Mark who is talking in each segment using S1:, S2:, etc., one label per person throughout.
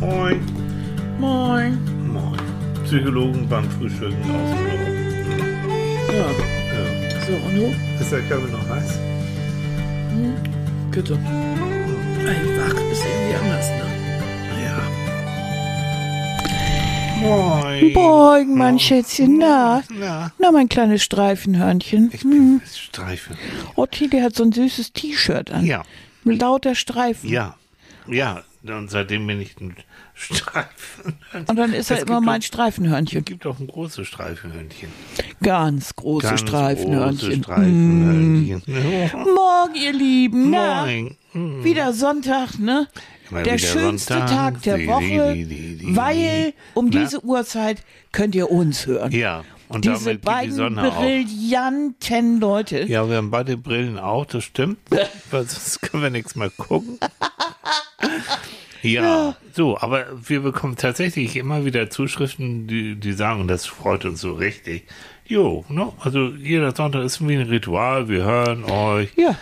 S1: Moin.
S2: Moin.
S1: Moin. Psychologen beim Frühstücken aus dem Büro.
S2: Ja,
S1: Ja.
S2: so, und du?
S1: Ist der Körper noch heiß?
S2: Bitte. Ey, wach ist irgendwie anders, ne?
S1: Ja. Moin.
S2: Moin, mein Schätzchen, na?
S1: Na,
S2: Na, mein kleines Streifenhörnchen.
S1: ich bin Streifen.
S2: Oh, Tide hat so ein süßes T-Shirt an.
S1: Ja,
S2: Mit lauter Streifen.
S1: ja, ja. Und seitdem bin ich ein Streifen.
S2: Und dann ist er
S1: Es
S2: immer mein Streifenhörnchen.
S1: Es gibt auch ein großes Streifenhörnchen.
S2: Ganz große
S1: Ganz
S2: Streifenhörnchen.
S1: Große Streifenhörnchen.
S2: Mm. Morgen, ihr Lieben. Na,
S1: Moin. Hm.
S2: wieder Sonntag, ne?
S1: Immer
S2: Der schönste
S1: Sonntag.
S2: Tag der Woche,
S1: die, die, die.
S2: weil um
S1: Na?
S2: diese Uhrzeit könnt ihr uns hören.
S1: Ja, und
S2: Diese
S1: die
S2: beiden
S1: Sonne auf.
S2: brillanten Leute.
S1: Ja, wir haben beide Brillen auch, das stimmt. Sonst können wir nichts mehr gucken. Ja, so, aber wir bekommen tatsächlich immer wieder Zuschriften, die, die sagen, das freut uns so richtig. Jo, ne? also jeder Sonntag ist wie ein Ritual, wir hören euch.
S2: Ja.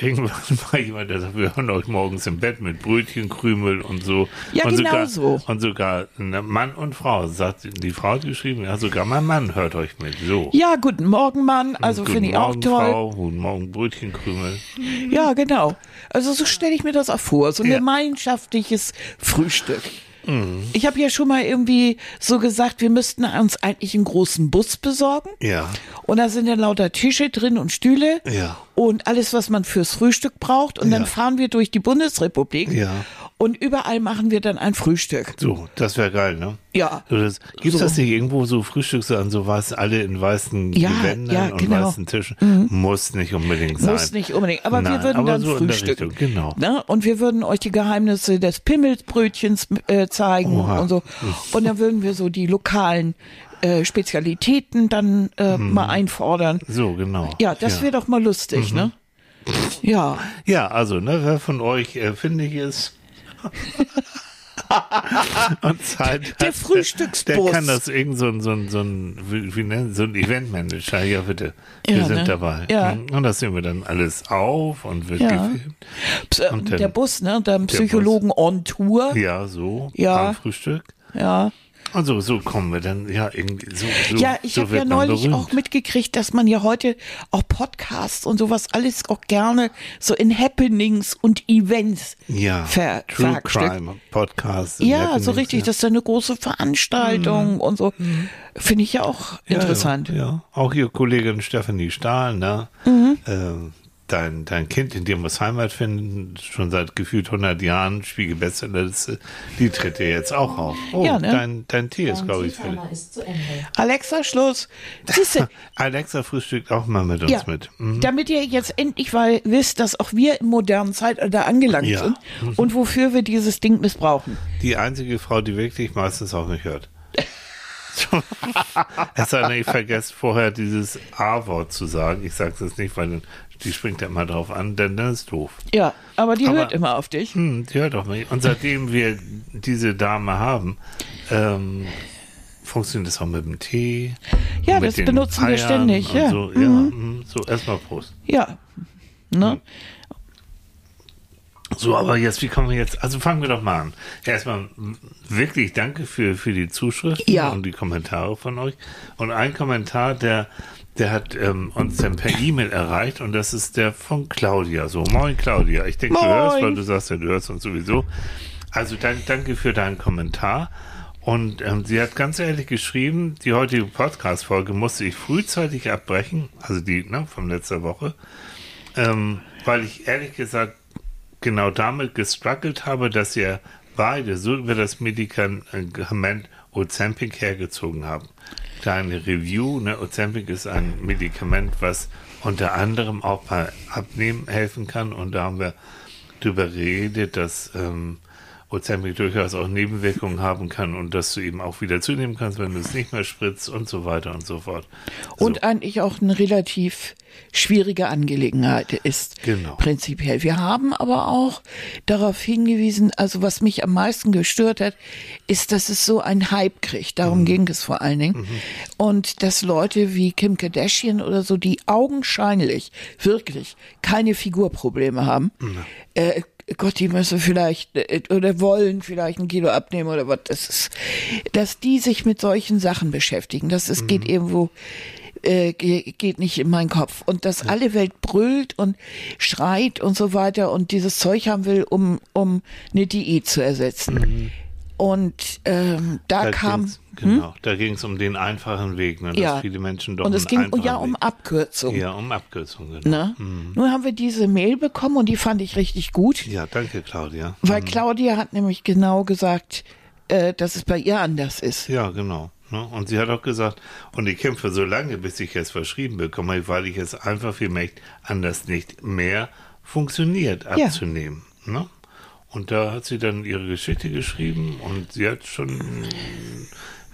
S1: Irgendwann war jemand, der sagt, wir hören euch morgens im Bett mit Brötchenkrümel und so.
S2: Ja,
S1: und
S2: genau
S1: sogar,
S2: so.
S1: Und sogar Mann und Frau, sagt die Frau hat geschrieben, ja, sogar mein Mann hört euch mit. So.
S2: Ja, guten Morgen, Mann. Also finde ich auch
S1: Morgen,
S2: toll.
S1: Frau. Guten Morgen, Brötchenkrümel.
S2: Ja, genau. Also so stelle ich mir das auch vor. So ein
S1: Ja.
S2: gemeinschaftliches Frühstück.
S1: Mhm.
S2: Ich habe ja schon mal irgendwie so gesagt, wir müssten uns eigentlich einen großen Bus besorgen.
S1: Ja,
S2: Und da sind dann lauter Tische drin und Stühle.
S1: Ja.
S2: Und alles, was man fürs Frühstück braucht. Und dann
S1: Ja.
S2: fahren wir durch die Bundesrepublik.
S1: Ja.
S2: Und überall machen wir dann ein Frühstück.
S1: so, das wäre geil, ne?
S2: Ja.
S1: So, das, gibt's
S2: So.
S1: das nicht irgendwo so Frühstückssachen, so was, alle in weißen
S2: Ja,
S1: Gewändern
S2: ja,
S1: und
S2: genau.
S1: weißen Tischen? Muss nicht unbedingt sein.
S2: Muss nicht unbedingt, aber wir
S1: Nein,
S2: würden
S1: aber
S2: dann
S1: so
S2: frühstücken.
S1: Richtung, genau.
S2: Ne? Und wir würden euch die Geheimnisse des Pimmelsbrötchens äh, zeigen
S1: Oha.
S2: und so. Und dann würden wir so die lokalen äh, Spezialitäten dann äh, mal einfordern.
S1: So, genau.
S2: Ja, das wäre doch mal lustig, ne? Ja.
S1: Ja, also, ne, wer von euch äh, findig ist und Zeit
S2: Der Frühstücksbus.
S1: Der, der kann das irgend so ein, so ein, so ein, wie, wie nennen, so ein Eventmanager, ja bitte. Wir
S2: Ja,
S1: sind
S2: ne?
S1: dabei.
S2: Ja.
S1: Mhm. Und das sehen wir dann alles auf und wird
S2: Ja.
S1: gefilmt.
S2: Ps- äh,
S1: Und dann-
S2: der Bus, ne? Der Psychologen on Tour.
S1: Ja, so.
S2: Ja.
S1: Frühstück.
S2: Ja.
S1: Und so, kommen wir dann, ja, irgendwie, so, so.
S2: Ja, ich
S1: so
S2: habe ja neulich auch mitgekriegt, dass man ja heute auch Podcasts und sowas alles auch gerne so in Happenings und Events
S1: ja,
S2: ver
S1: True. Crime Podcast.
S2: Ja,
S1: Happenings,
S2: so richtig,
S1: ja.
S2: das ist eine große Veranstaltung und so. Finde ich ja auch
S1: Ja,
S2: interessant.
S1: Ja, ja. Auch hier Kollegin Stephanie Stahl, ne?
S2: Mhm.
S1: Ähm, dein, dein Kind, in dir muss Heimat finden, schon seit gefühlt 100 Jahren, Spiegelbestsellerliste, die tritt dir jetzt auch auf. Oh,
S2: Ja, ne?
S1: dein, dein Tee ist, glaube ich, fertig.
S2: Alexa, Schluss. Siehste,
S1: Alexa frühstückt auch mal mit uns
S2: ja,
S1: mit. Mhm.
S2: damit ihr jetzt endlich mal wisst, dass auch wir im modernen Zeitalter angelangt
S1: Ja.
S2: sind und wofür wir dieses Ding missbrauchen.
S1: Die einzige Frau, die wirklich meistens auch nicht hört. Es sei denn, ich vergesse vorher dieses A-Wort zu sagen. Ich sage es nicht, weil die springt ja immer drauf an, denn dann ist doof.
S2: Ja, aber die
S1: Aber-
S2: hört immer auf dich.
S1: Hm, die hört doch nicht. Und seitdem wir diese Dame haben, ähm, funktioniert das auch mit dem Tee.
S2: Ja, das benutzen wir
S1: Eiern
S2: ständig, ja.
S1: So, ja mhm. so erstmal Prost.
S2: Ja. Ne?
S1: So, aber jetzt, wie kommen wir jetzt? Also fangen wir doch mal an. Erstmal wirklich danke für, für die Zuschriften
S2: Ja.
S1: und die Kommentare von euch. Und ein Kommentar, der, der hat ähm, uns dann per E-Mail erreicht und das ist der von Claudia. So, moin Claudia. Ich denke, du hörst, weil du sagst ja, du hörst uns sowieso. Also dank, danke für deinen Kommentar. Und ähm, sie hat ganz ehrlich geschrieben, die heutige Podcast-Folge musste ich frühzeitig abbrechen, also die ne, von letzter Woche, ähm, weil ich ehrlich gesagt genau damit gestruggelt habe, dass wir beide so über das Medikament Ozempic hergezogen haben. Kleine Review, ne? Ozempic ist ein Medikament, was unter anderem auch bei Abnehmen helfen kann und da haben wir darüber geredet, dass ähm, Ozempic durchaus auch Nebenwirkungen haben kann und dass du eben auch wieder zunehmen kannst, wenn du es nicht mehr spritzt und so weiter und so fort.
S2: Und eigentlich auch eine relativ schwierige Angelegenheit ist.
S1: Genau.
S2: Prinzipiell. Wir haben aber auch darauf hingewiesen, also was mich am meisten gestört hat, ist, dass es so einen Hype kriegt. Darum
S1: Mhm.
S2: ging es vor allen Dingen. Und dass Leute wie Kim Kardashian oder so, die augenscheinlich wirklich keine Figurprobleme haben, äh, Gott, die müssen vielleicht äh, oder wollen vielleicht ein Kilo abnehmen oder was. Das ist, dass die sich mit solchen Sachen beschäftigen. Das ist, geht irgendwo äh, geht nicht in meinen Kopf. Und dass alle Welt brüllt und schreit und so weiter und dieses Zeug haben will, um, um eine Diät zu ersetzen.
S1: Mhm.
S2: Und ähm, da,
S1: Da
S2: kam.
S1: ging's, genau, da ging es um den einfachen Weg, ne, dass
S2: Ja.
S1: viele Menschen doch
S2: Und es ging ja um Abkürzung.
S1: Ja, um Abkürzung, genau.
S2: Ne? Nun haben wir diese Mail bekommen und die fand ich richtig gut,
S1: Ja, danke, Claudia.
S2: weil Claudia hat nämlich genau gesagt, äh, dass es bei ihr anders ist.
S1: Ja, genau. Ne? Und sie hat auch gesagt, und ich kämpfe so lange, bis ich es verschrieben bekomme, weil ich es einfach für mich anders nicht mehr funktioniert
S2: Ja.
S1: abzunehmen. Ne? Und da hat sie dann ihre Geschichte geschrieben und sie hat schon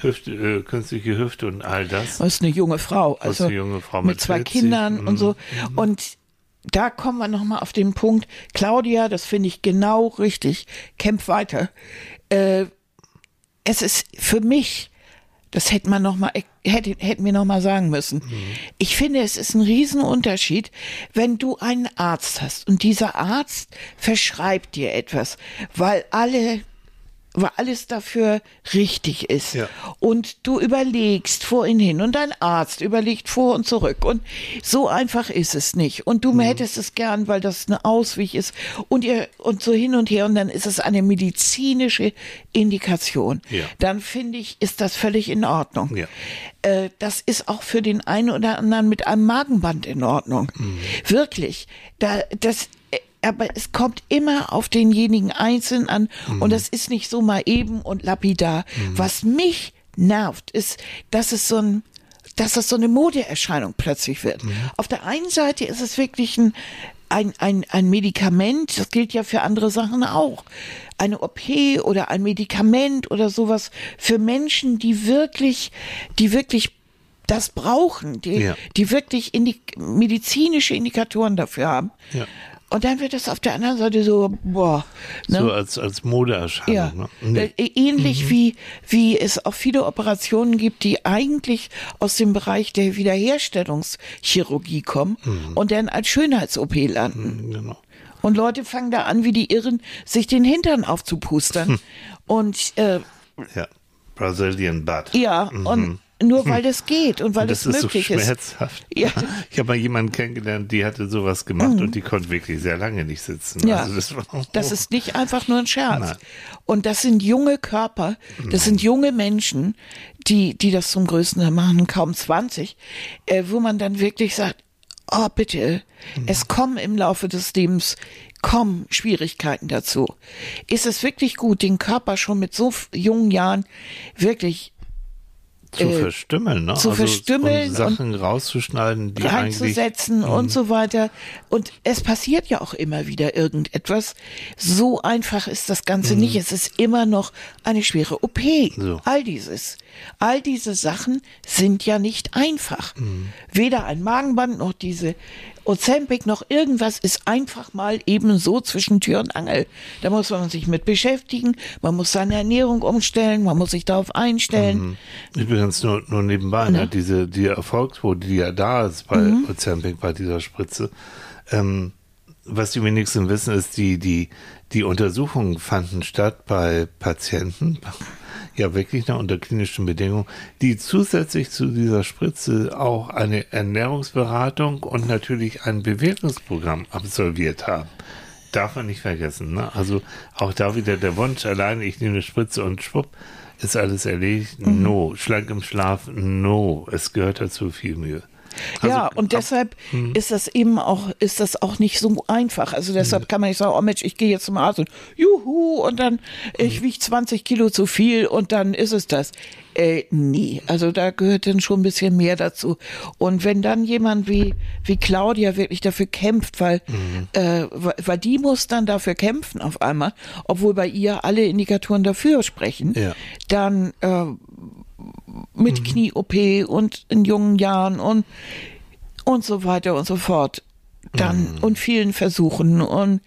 S1: Hüfte, äh, künstliche Hüfte und all das.
S2: Das ist eine junge Frau, also
S1: eine junge Frau
S2: mit
S1: mit
S2: zwei
S1: 40,
S2: Kindern und so.
S1: mhm.
S2: Und da kommen wir nochmal auf den Punkt. Claudia, das finde ich genau richtig. Kämpf weiter. Äh, es ist für mich, das hätte man noch mal, hätte, hätten wir noch mal sagen müssen. Ich finde, es ist ein Riesenunterschied, wenn du einen Arzt hast und dieser Arzt verschreibt dir etwas, weil alle weil alles dafür richtig ist.
S1: Ja.
S2: Und du überlegst vor und hin und dein Arzt überlegt vor und zurück. Und so einfach ist es nicht. Und
S1: Mhm.
S2: du hättest es gern, weil das eine Ausweg ist. Und ihr, und so hin und her. Und dann ist es eine medizinische Indikation.
S1: Ja.
S2: Dann finde ich, ist das völlig in Ordnung.
S1: Ja.
S2: Äh, das ist auch für den einen oder anderen mit einem Magenband in Ordnung.
S1: Mhm.
S2: Wirklich. Da, das, äh, aber es kommt immer auf denjenigen einzeln an
S1: Mhm.
S2: und das ist nicht so mal eben und lapidar. Was mich nervt, ist, dass es so ein dass das so eine Modeerscheinung plötzlich wird.
S1: Mhm.
S2: Auf der einen Seite ist es wirklich ein, ein, ein, ein Medikament, das gilt ja für andere Sachen auch. Eine OP oder ein Medikament oder sowas für Menschen, die wirklich, die wirklich das brauchen, die,
S1: Ja.
S2: die wirklich indi medizinische Indikatoren dafür haben.
S1: Ja.
S2: Und dann wird das auf der anderen Seite so, boah, ne?
S1: So als, als Modeerscheinung.
S2: Ja,
S1: Ne? Nee.
S2: äh, ähnlich wie, wie es auch viele Operationen gibt, die eigentlich aus dem Bereich der Wiederherstellungschirurgie kommen und dann als Schönheits-OP landen.
S1: Genau.
S2: Und Leute fangen da an, wie die Irren, sich den Hintern aufzupustern. und äh,
S1: Ja. Brazilian Butt.
S2: ja, und nur weil das geht und weil
S1: Und das
S2: es
S1: ist so
S2: möglich ist.
S1: schmerzhaft.
S2: Ja.
S1: Ich habe mal jemanden kennengelernt, die hatte sowas gemacht und die konnte wirklich sehr lange nicht sitzen.
S2: Ja,
S1: Also das, war,
S2: das ist nicht einfach nur ein Scherz.
S1: Nein.
S2: Und das sind junge Körper, das sind junge Menschen, die, die das zum Größten Teil machen, kaum 20, äh, wo man dann wirklich sagt, oh bitte, es kommen im Laufe des Lebens, kommen Schwierigkeiten dazu. Ist es wirklich gut, den Körper schon mit so jungen Jahren wirklich
S1: zu
S2: äh,
S1: verstümmeln, ne?
S2: zu verstümmeln
S1: und Sachen rauszuschneiden, die eigentlich
S2: reinzusetzen und so weiter. Und es passiert ja auch immer wieder irgendetwas. So einfach ist das Ganze nicht. Es ist immer noch eine schwere OP.
S1: So.
S2: All dieses. All diese Sachen sind ja nicht einfach. Weder ein Magenband noch diese Ozempic noch irgendwas ist einfach mal eben so zwischen Tür und Angel. Da muss man sich mit beschäftigen, man muss seine Ernährung umstellen, man muss sich darauf einstellen.
S1: Übrigens nur, nur nebenbei, ne? diese die Erfolgsquote, die ja da ist bei
S2: Mhm.
S1: Ozempic, bei dieser Spritze. Ähm, was die wenigsten wissen, ist, die, die, die Untersuchungen fanden statt bei Patienten, ja wirklich noch unter klinischen Bedingungen, die zusätzlich zu dieser Spritze auch eine Ernährungsberatung und natürlich ein Bewegungsprogramm absolviert haben. Darf man nicht vergessen. Ne? Also auch da wieder der Wunsch, alleine ich nehme eine Spritze und schwupp, ist alles erledigt.
S2: Mhm.
S1: No. Schlank im Schlaf, no. Es gehört dazu viel Mühe.
S2: Ja,
S1: Also,
S2: und
S1: ab-
S2: deshalb
S1: hm.
S2: ist das eben auch, ist das auch nicht so einfach. Also deshalb kann man nicht sagen, oh Mensch, ich gehe jetzt zum Arzt und juhu, und dann, ich
S1: Hm.
S2: wiege 20 Kilo zu viel und dann ist es das. Äh, nee, also da gehört dann schon ein bisschen mehr dazu. Und wenn dann jemand wie, wie Claudia wirklich dafür kämpft, weil,
S1: Mhm.
S2: äh, weil die muss dann dafür kämpfen auf einmal, obwohl bei ihr alle Indikatoren dafür sprechen,
S1: Ja.
S2: dann äh, mit Knie-OP und in jungen Jahren und, und so weiter und so fort. Dann und vielen Versuchen und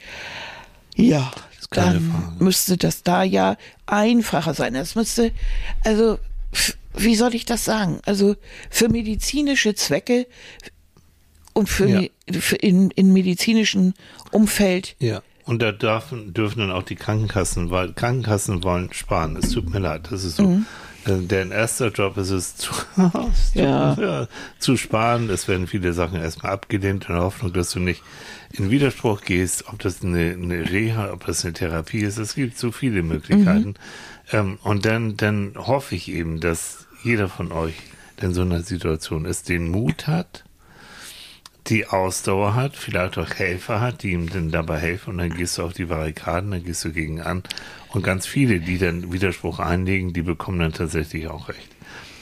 S2: ja, dann
S1: Frage.
S2: müsste das da ja einfacher sein. Das müsste, also, wie soll ich das sagen? Also für medizinische Zwecke und für,
S1: Ja.
S2: für in, in medizinischen Umfeld
S1: Ja. Und da dürfen, dürfen dann auch die Krankenkassen, weil Krankenkassen wollen sparen. Es tut mir leid, das ist so.
S2: Mhm.
S1: Äh, Deren erster Job ist es zu,
S2: Ja.
S1: ja, zu sparen. Es werden viele Sachen erstmal abgelehnt in der Hoffnung, dass du nicht in Widerspruch gehst, ob das eine, eine Reha, ob das eine Therapie ist. Es gibt so viele Möglichkeiten. Ähm, und dann, dann hoffe ich eben, dass jeder von euch der in so einer Situation ist, den Mut hat, die Ausdauer hat, vielleicht auch Helfer hat, die ihm dann dabei helfen und dann gehst du auf die Barrikaden, dann gehst du gegen an und ganz viele, die dann Widerspruch einlegen, die bekommen dann tatsächlich auch recht.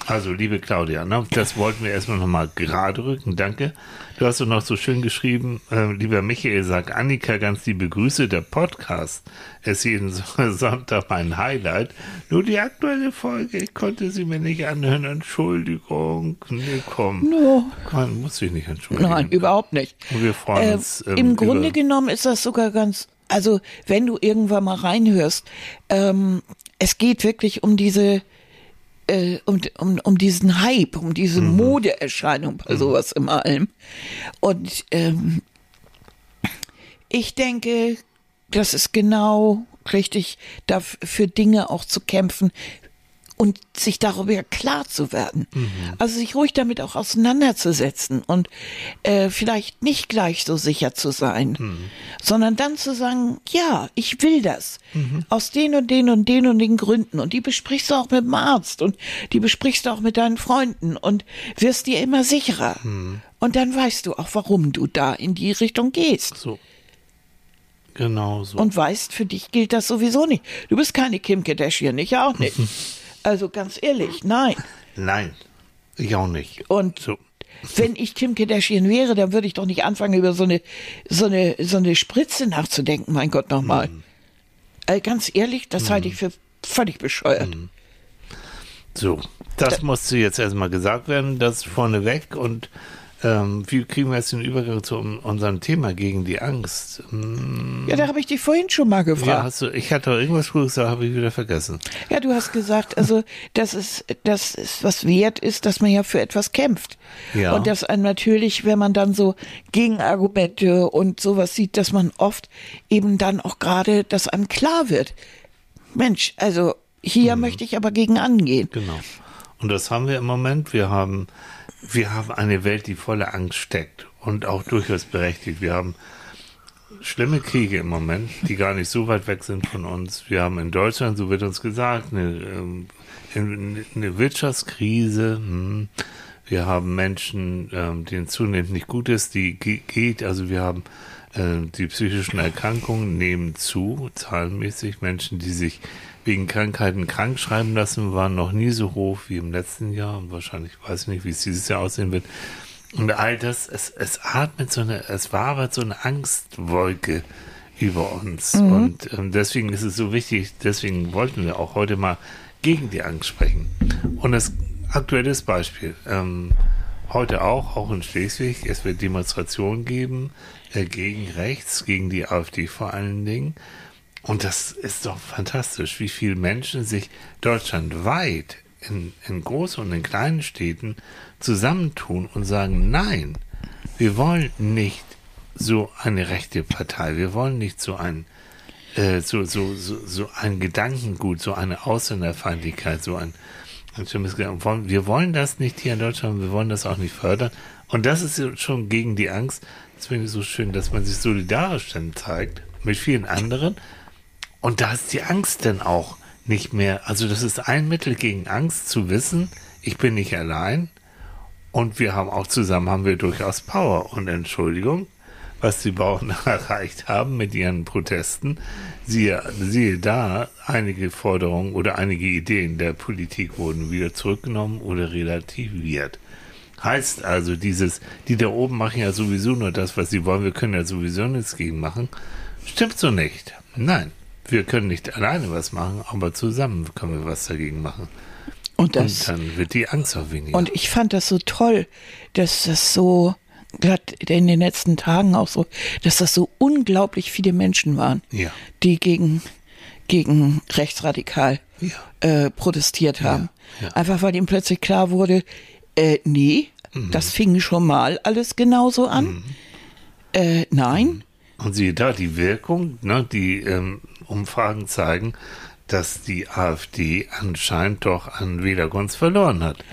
S1: Also, liebe Claudia, ne, das wollten wir erstmal nochmal gerade rücken. Danke. Du hast doch noch so schön geschrieben, äh, lieber Michael, sagt Annika ganz liebe Grüße. Der Podcast ist jeden Sonntag mein Highlight. Nur die aktuelle Folge, ich konnte sie mir nicht anhören. Entschuldigung. Nee, komm.
S2: No.
S1: Man muss sich nicht entschuldigen.
S2: Nein, überhaupt nicht.
S1: Und wir freuen
S2: Äh,
S1: uns. ähm,
S2: Im Grunde genommen ist das sogar ganz, also wenn du irgendwann mal reinhörst, ähm, es geht wirklich um diese, äh, um, um, um diesen Hype, um diese
S1: Mhm.
S2: Modeerscheinung bei sowas im allem. Und ähm, ich denke, das ist genau richtig, dafür Dinge auch zu kämpfen und sich darüber klar zu werden. Also sich ruhig damit auch auseinanderzusetzen und äh, vielleicht nicht gleich so sicher zu sein, sondern dann zu sagen, ja, ich will das. Aus den und den und den und den Gründen. Und die besprichst du auch mit dem Arzt und die besprichst du auch mit deinen Freunden und wirst dir immer sicherer. Und dann weißt du auch, warum du da in die Richtung gehst.
S1: So. Genau so.
S2: Und weißt, für dich gilt das sowieso nicht. Du bist keine Kim Kardashian, ich auch nicht. Also ganz ehrlich, nein.
S1: Nein, ich auch nicht.
S2: Und
S1: So.
S2: wenn ich Kim Kardashian wäre, dann würde ich doch nicht anfangen, über so eine, so eine, so eine Spritze nachzudenken, mein Gott nochmal. Also ganz ehrlich, das halte ich für völlig bescheuert.
S1: So, das musste jetzt erstmal gesagt werden, das vorneweg. Und ähm, wie kriegen wir jetzt den Übergang zu un- unserem Thema gegen die Angst? Hm,
S2: Ja, da habe ich dich vorhin schon mal
S1: ja,
S2: gefragt.
S1: hast du, ich hatte irgendwas gesagt, habe ich wieder vergessen.
S2: Ja, du hast gesagt, also, dass es, dass es was wert ist, dass man ja für etwas kämpft.
S1: Ja.
S2: Und dass einem natürlich, wenn man dann so Gegenargumente und sowas sieht, dass man oft eben dann auch gerade, dass einem klar wird. Mensch, also hier möchte ich aber gegen angehen.
S1: Genau. Und das haben wir im Moment. Wir haben, wir haben eine Welt, die voller Angst steckt und auch durchaus berechtigt. Wir haben schlimme Kriege im Moment, die gar nicht so weit weg sind von uns. Wir haben in Deutschland, so wird uns gesagt, eine, ähm, eine Wirtschaftskrise. Hm. Wir haben Menschen, ähm, denen zunehmend nicht gut ist, die ge- geht. Also wir haben äh, die psychischen Erkrankungen nehmen zu, zahlenmäßig. Menschen, die sich wegen Krankheiten krank schreiben lassen, waren noch nie so hoch wie im letzten Jahr. Und wahrscheinlich weiß ich nicht, wie es dieses Jahr aussehen wird. Und all das, es, es atmet so eine, es wabert so eine Angstwolke über uns. Und ähm, deswegen ist es so wichtig, deswegen wollten wir auch heute mal gegen die Angst sprechen. Und das aktuelles Beispiel, ähm, heute auch, auch in Schleswig, es wird Demonstrationen geben äh, gegen rechts, gegen die AfD vor allen Dingen. Und das ist doch fantastisch, wie viele Menschen sich deutschlandweit in, in großen und in kleinen Städten zusammentun und sagen, nein, wir wollen nicht so eine rechte Partei, wir wollen nicht so ein äh, so, so, so, so ein Gedankengut, so eine Ausländerfeindlichkeit, so ein, ein schlimmes Gedanken. Wir wollen das nicht hier in Deutschland, wir wollen das auch nicht fördern. Und das ist schon gegen die Angst. Das finde ich so schön, dass man sich solidarisch dann zeigt mit vielen anderen. Und da ist die Angst dann auch nicht mehr. Also das ist ein Mittel gegen Angst zu wissen, ich bin nicht allein. Und wir haben auch zusammen haben wir durchaus Power. Und Entschuldigung, was die Bauern erreicht haben mit ihren Protesten. Siehe, siehe da, einige Forderungen oder einige Ideen der Politik wurden wieder zurückgenommen oder relativiert. Heißt also, dieses, die da oben machen ja sowieso nur das, was sie wollen, wir können ja sowieso nichts gegen machen. Stimmt so nicht. Nein, wir können nicht alleine was machen, aber zusammen können wir was dagegen machen.
S2: Und das,
S1: Und dann wird die Angst auch weniger.
S2: Und ich fand das so toll, dass das so, gerade in den letzten Tagen auch so, dass das so unglaublich viele Menschen waren,
S1: Ja.
S2: die gegen, gegen rechtsradikal
S1: Ja.
S2: äh, protestiert haben.
S1: ja.
S2: Einfach weil ihm plötzlich klar wurde, äh, nee,
S1: Mhm.
S2: das fing schon mal alles genauso an. Äh, nein.
S1: Und siehe da, die Wirkung, ne, die ähm, Umfragen zeigen, dass die AfD anscheinend doch an Wählergunst verloren hat.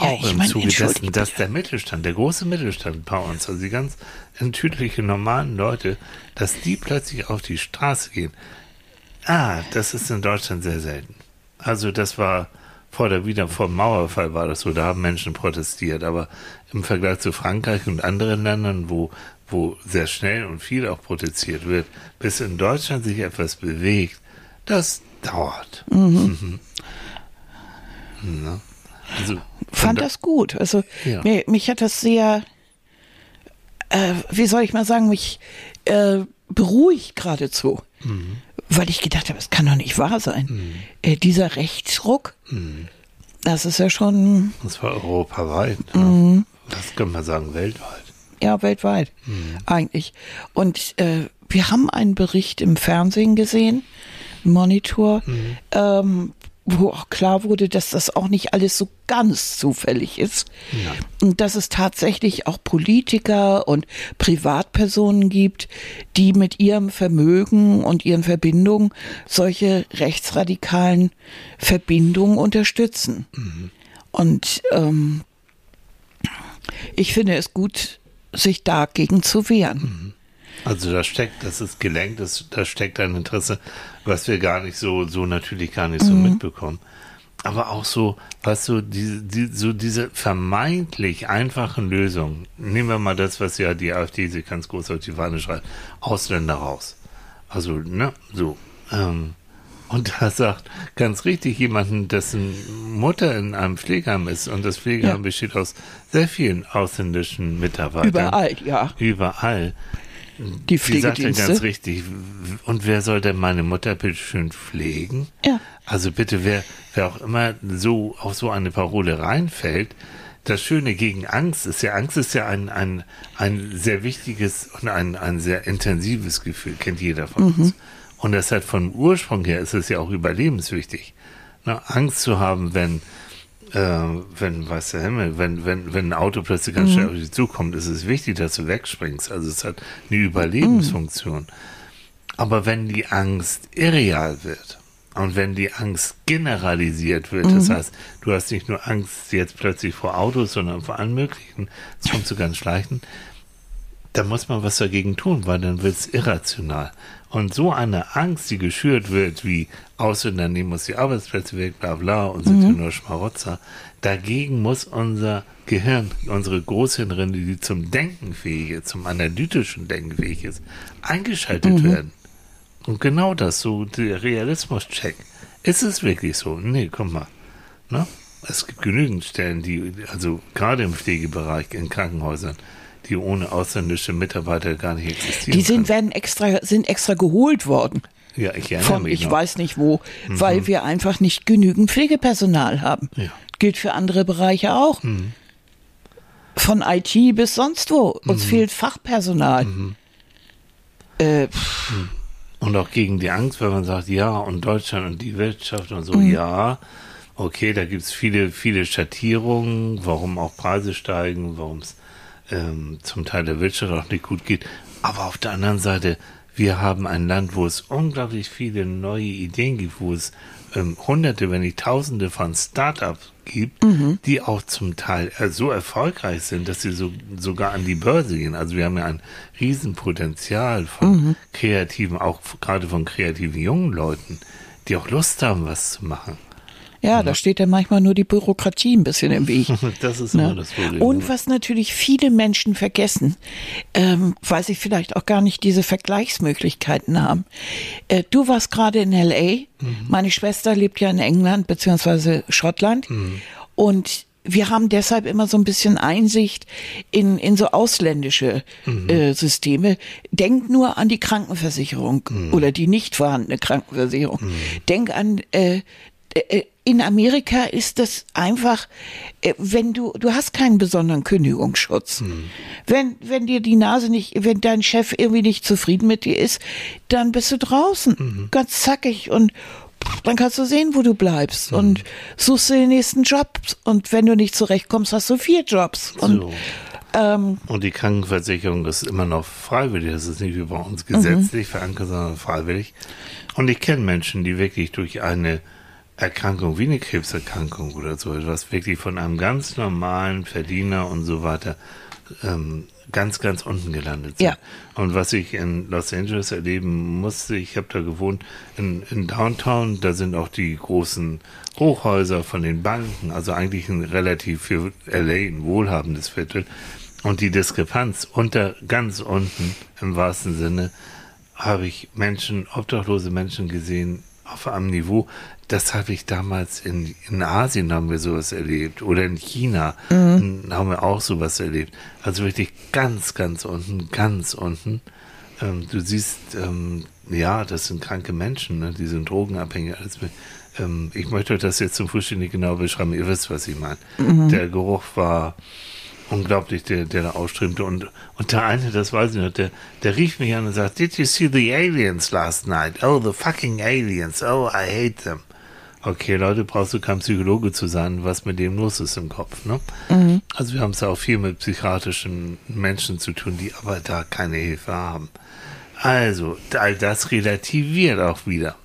S2: Ja,
S1: auch im
S2: mein,
S1: Zuge dessen, dass der Mittelstand, der große Mittelstand bei uns, also die ganz entütliche normalen Leute, dass die plötzlich auf die Straße gehen. Ah, das ist in Deutschland sehr selten. Also das war vor der wieder vor dem Mauerfall war das so, da haben Menschen protestiert, aber im Vergleich zu Frankreich und anderen Ländern, wo wo sehr schnell und viel auch protestiert wird, bis in Deutschland sich etwas bewegt, das dauert. Mhm. Ne? Also,
S2: Fand
S1: da-
S2: das gut. Also
S1: Ja.
S2: mir, mich hat das sehr, äh, wie soll ich mal sagen, mich äh, beruhigt geradezu.
S1: Mhm.
S2: Weil ich gedacht habe, es kann doch nicht wahr sein. Äh, dieser Rechtsruck,
S1: Mhm.
S2: das ist ja schon
S1: Das war europaweit.
S2: Mhm.
S1: Ne? Das kann man sagen, weltweit.
S2: Ja, weltweit
S1: Mhm.
S2: eigentlich. Und äh, wir haben einen Bericht im Fernsehen gesehen, Monitor,
S1: Mhm.
S2: ähm, wo auch klar wurde, dass das auch nicht alles so ganz zufällig ist. Und dass es tatsächlich auch Politiker und Privatpersonen gibt, die mit ihrem Vermögen und ihren Verbindungen solche rechtsradikalen Verbindungen unterstützen. Und ähm, ich finde es gut, sich dagegen zu wehren.
S1: Also da steckt, das ist gelenkt, das, da steckt ein Interesse, was wir gar nicht so, so natürlich gar nicht so
S2: Mhm.
S1: mitbekommen. Aber auch so, weißt du, die, die, so diese vermeintlich einfachen Lösungen. Nehmen wir mal das, was ja die AfD sich ganz groß auf die Fahne schreibt. Ausländer raus. Also, ne, so. Ähm, und da sagt ganz richtig jemanden, dessen Mutter in einem Pflegeheim ist und das Pflegeheim
S2: Ja.
S1: besteht aus sehr vielen ausländischen Mitarbeitern.
S2: Überall, ja.
S1: Überall.
S2: Die
S1: Sie sagt ja ganz
S2: Pflegedienste.
S1: richtig. Und wer soll denn meine Mutter bitte schön pflegen?
S2: Ja.
S1: Also bitte, wer, wer auch immer so auf so eine Parole reinfällt, das Schöne gegen Angst ist ja, Angst ist ja ein, ein, ein sehr wichtiges und ein, ein sehr intensives Gefühl, kennt jeder von
S2: Mhm.
S1: uns. Und deshalb vom Ursprung her ist es ja auch überlebenswichtig. Ne, Angst zu haben, wenn, äh, wenn, weiß der Himmel, wenn, wenn, wenn ein Auto plötzlich ganz schnell auf dich zukommt, ist es wichtig, dass du wegspringst. Also es hat eine Überlebensfunktion. Aber wenn die Angst irreal wird und wenn die Angst generalisiert wird, das heißt, du hast nicht nur Angst jetzt plötzlich vor Autos, sondern vor allen möglichen, es kommt zu ganz leichten, da muss man was dagegen tun, weil dann wird es irrational. Und so eine Angst, die geschürt wird, wie Ausländer nehmen uns die Arbeitsplätze weg, bla bla, und sind ja nur Schmarotzer, dagegen muss unser Gehirn, unsere Großhirnrinde, die zum Denken fähig ist, zum analytischen Denken fähig ist, eingeschaltet werden. Und genau das, so der Realismus-Check. Ist es wirklich so? Nee, guck mal. Ne? Es gibt genügend Stellen, die, also gerade im Pflegebereich, in Krankenhäusern, die ohne ausländische Mitarbeiter gar nicht existieren.
S2: Die sind, werden extra, sind extra geholt worden.
S1: ja, ich erinnere
S2: Von
S1: mich
S2: ich
S1: noch.
S2: weiß nicht wo, weil wir einfach nicht genügend Pflegepersonal haben.
S1: Ja.
S2: Gilt für andere Bereiche auch. Von IT bis sonst wo. Uns fehlt Fachpersonal. Äh, pff,
S1: Und auch gegen die Angst, wenn man sagt, ja, und Deutschland und die Wirtschaft und so,
S2: Mhm.
S1: ja, okay, da gibt's viele, viele Schattierungen, warum auch Preise steigen, warum es ähm, zum Teil der Wirtschaft auch nicht gut geht. Aber auf der anderen Seite, wir haben ein Land, wo es unglaublich viele neue Ideen gibt, wo es ähm, hunderte, wenn nicht tausende von Startups gibt,
S2: Mhm.
S1: die auch zum Teil äh, so erfolgreich sind, dass sie so, sogar an die Börse gehen. Also wir haben ja ein Riesenpotenzial von
S2: Mhm.
S1: kreativen, auch gerade von kreativen jungen Leuten, die auch Lust haben, was zu machen.
S2: Ja, da steht dann manchmal nur die Bürokratie ein bisschen im Weg.
S1: Das ist immer
S2: Ne?
S1: das Problem.
S2: Und was natürlich viele Menschen vergessen, ähm, weil sie vielleicht auch gar nicht diese Vergleichsmöglichkeiten haben. Äh, du warst gerade in LA, meine Schwester lebt ja in England beziehungsweise Schottland und wir haben deshalb immer so ein bisschen Einsicht in, in so ausländische äh, Systeme. Denk nur an die Krankenversicherung oder die nicht vorhandene Krankenversicherung. Denk an äh, äh, in Amerika ist das einfach, äh, wenn du, du hast keinen besonderen Kündigungsschutz. Wenn, wenn dir die Nase nicht, wenn dein Chef irgendwie nicht zufrieden mit dir ist, dann bist du draußen. Ganz zackig und dann kannst du sehen, wo du bleibst und suchst dir den nächsten Job. Und wenn du nicht zurechtkommst, hast du vier Jobs. Und
S1: so.
S2: Ähm,
S1: Und die Krankenversicherung ist immer noch freiwillig. Das ist nicht wie bei uns gesetzlich verankert, sondern freiwillig. Und ich kenne Menschen, die wirklich durch eine Erkrankung wie eine Krebserkrankung oder so etwas wirklich von einem ganz normalen Verdiener und so weiter ähm, ganz, ganz unten gelandet sind.
S2: Ja.
S1: Und was ich in Los Angeles erleben musste, ich habe da gewohnt, in, in Downtown, da sind auch die großen Hochhäuser von den Banken, also eigentlich ein relativ für LA ein wohlhabendes Viertel. Und die Diskrepanz unter, ganz unten, im wahrsten Sinne, habe ich Menschen, obdachlose Menschen gesehen, auf einem Niveau, das habe ich damals in, in Asien haben wir sowas erlebt oder in China
S2: Mhm.
S1: haben wir auch sowas erlebt. Also wirklich ganz, ganz unten, ganz unten. Ähm, du siehst, ähm, ja, das sind kranke Menschen, ne? die sind drogenabhängig. Alles ähm, ich möchte das jetzt zum Frühstück nicht genau beschreiben, ihr wisst, was ich meine.
S2: Mhm.
S1: Der Geruch war unglaublich, der, der da ausströmte. Und, und der eine, das weiß ich noch, der, der rief mich an und sagt, Did you see the aliens last night? Oh, the fucking aliens. Oh, I hate them. Okay, Leute, brauchst du kein Psychologe zu sein, was mit dem los ist im Kopf. Ne? Also wir haben es auch viel mit psychiatrischen Menschen zu tun, die aber da keine Hilfe haben. Also, all das relativiert auch wieder.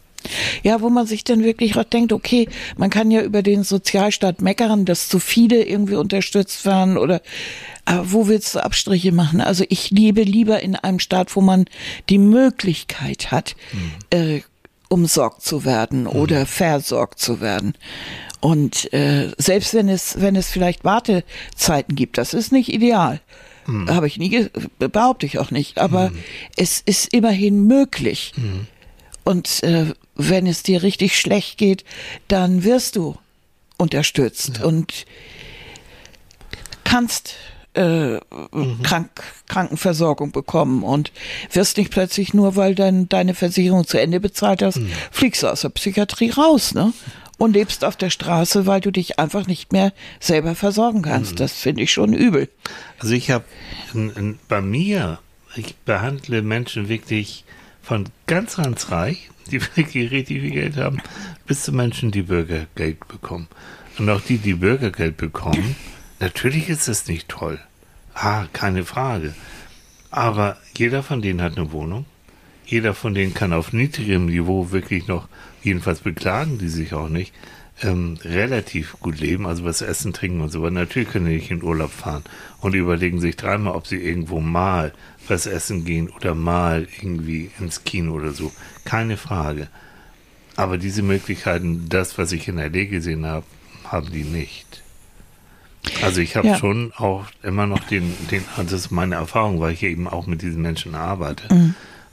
S2: Ja, wo man sich dann wirklich auch denkt, okay, man kann ja über den Sozialstaat meckern, dass zu viele irgendwie unterstützt werden oder aber wo willst du Abstriche machen? Also ich lebe lieber in einem Staat, wo man die Möglichkeit hat, äh, umsorgt zu werden oder versorgt zu werden. Und äh, selbst wenn es, wenn es vielleicht Wartezeiten gibt, das ist nicht ideal. Habe ich nie, behaupte ich auch nicht. Aber es ist immerhin möglich. Und äh, wenn es dir richtig schlecht geht, dann wirst du unterstützt und kannst äh, Krank Krankenversorgung bekommen und wirst nicht plötzlich nur, weil dann deine Versicherung zu Ende bezahlt hast, fliegst du aus der Psychiatrie raus, ne? Und lebst auf der Straße, weil du dich einfach nicht mehr selber versorgen kannst. Das finde ich schon übel.
S1: Also ich habe bei mir, ich behandle Menschen wirklich von ganz, ganz reich, die wirklich richtig viel Geld haben, bis zu Menschen, die Bürgergeld bekommen. Und auch die, die Bürgergeld bekommen, natürlich ist es nicht toll. Ah, keine Frage. Aber jeder von denen hat eine Wohnung. Jeder von denen kann auf niedrigem Niveau wirklich noch, jedenfalls beklagen die sich auch nicht, ähm, relativ gut leben, also was essen, trinken und so weiter. Natürlich können die nicht in Urlaub fahren und überlegen sich dreimal, ob sie irgendwo mal was essen gehen oder mal irgendwie ins Kino oder so. Keine Frage. Aber diese Möglichkeiten, das, was ich in LA gesehen habe, haben die nicht. Also ich habe
S2: Ja.
S1: schon auch immer noch den, den, also das ist meine Erfahrung, weil ich eben auch mit diesen Menschen arbeite.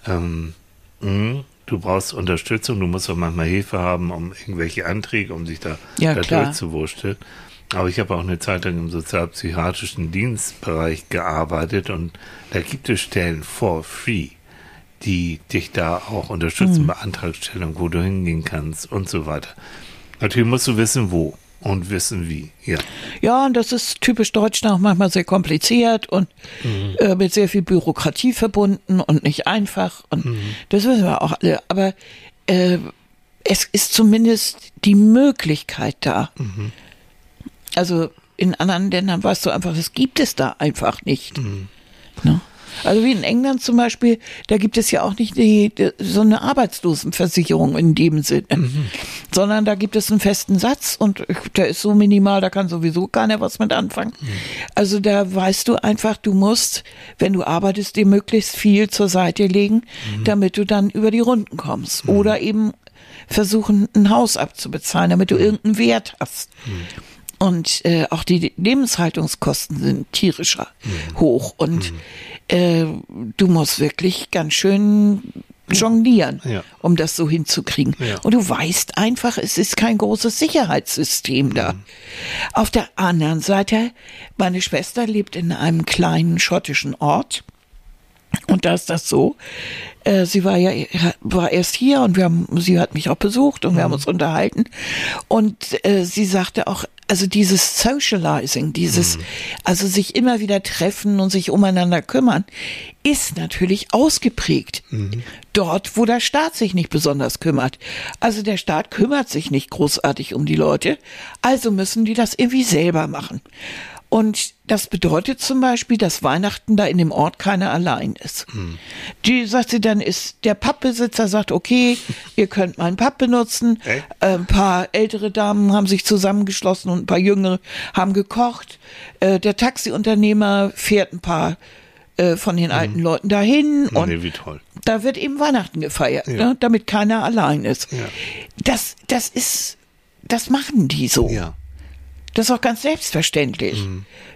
S1: Ähm, mh, du brauchst Unterstützung, du musst auch manchmal Hilfe haben, um irgendwelche Anträge, um sich da,
S2: Ja,
S1: da durchzuwurschteln. Aber ich habe auch eine Zeit lang im sozialpsychiatrischen Dienstbereich gearbeitet und da gibt es Stellen for free, die dich da auch unterstützen
S2: Mhm.
S1: bei Antragstellung, wo du hingehen kannst und so weiter. Natürlich musst du wissen, wo und wissen, wie. Ja.
S2: Ja, und das ist typisch deutsch auch manchmal sehr kompliziert und äh, mit sehr viel Bürokratie verbunden und nicht einfach. Und das wissen wir auch alle. Aber äh, es ist zumindest die Möglichkeit da. Also in anderen Ländern weißt du einfach, das gibt es da einfach nicht. Ne? Also wie in England zum Beispiel, da gibt es ja auch nicht die, die, so eine Arbeitslosenversicherung in dem Sinne, sondern da gibt es einen festen Satz und der ist so minimal, da kann sowieso keiner was mit anfangen. Also da weißt du einfach, du musst, wenn du arbeitest, dir möglichst viel zur Seite legen, damit du dann über die Runden kommst. Oder eben versuchen, ein Haus abzubezahlen, damit du irgendeinen Wert hast. Und äh, auch die Lebenshaltungskosten sind tierischer hoch. Und äh, du musst wirklich ganz schön jonglieren,
S1: Ja.
S2: um das so hinzukriegen.
S1: Ja.
S2: Und du weißt einfach, es ist kein großes Sicherheitssystem da. Auf der anderen Seite, meine Schwester lebt in einem kleinen schottischen Ort. Und da ist das so, äh, sie war ja war erst hier und wir haben, sie hat mich auch besucht und wir haben uns unterhalten. Und äh, sie sagte auch, also dieses Socializing, dieses, also sich immer wieder treffen und sich umeinander kümmern, ist natürlich ausgeprägt. Dort, wo der Staat sich nicht besonders kümmert. Also der Staat kümmert sich nicht großartig um die Leute, also müssen die das irgendwie selber machen. Und das bedeutet zum Beispiel, dass Weihnachten da in dem Ort keiner allein ist.
S1: Hm.
S2: Die sagt sie, dann ist der Pappbesitzer sagt, okay, ihr könnt meinen Papp benutzen. Äh, ein paar ältere Damen haben sich zusammengeschlossen und ein paar jüngere haben gekocht. Äh, der Taxiunternehmer fährt ein paar äh, von den alten Leuten dahin
S1: Hm. nee, wie toll.
S2: da wird eben Weihnachten gefeiert,
S1: Ja.
S2: ne, damit keiner allein ist.
S1: Ja.
S2: Das, das ist, das machen die so.
S1: Ja.
S2: Das ist auch ganz selbstverständlich,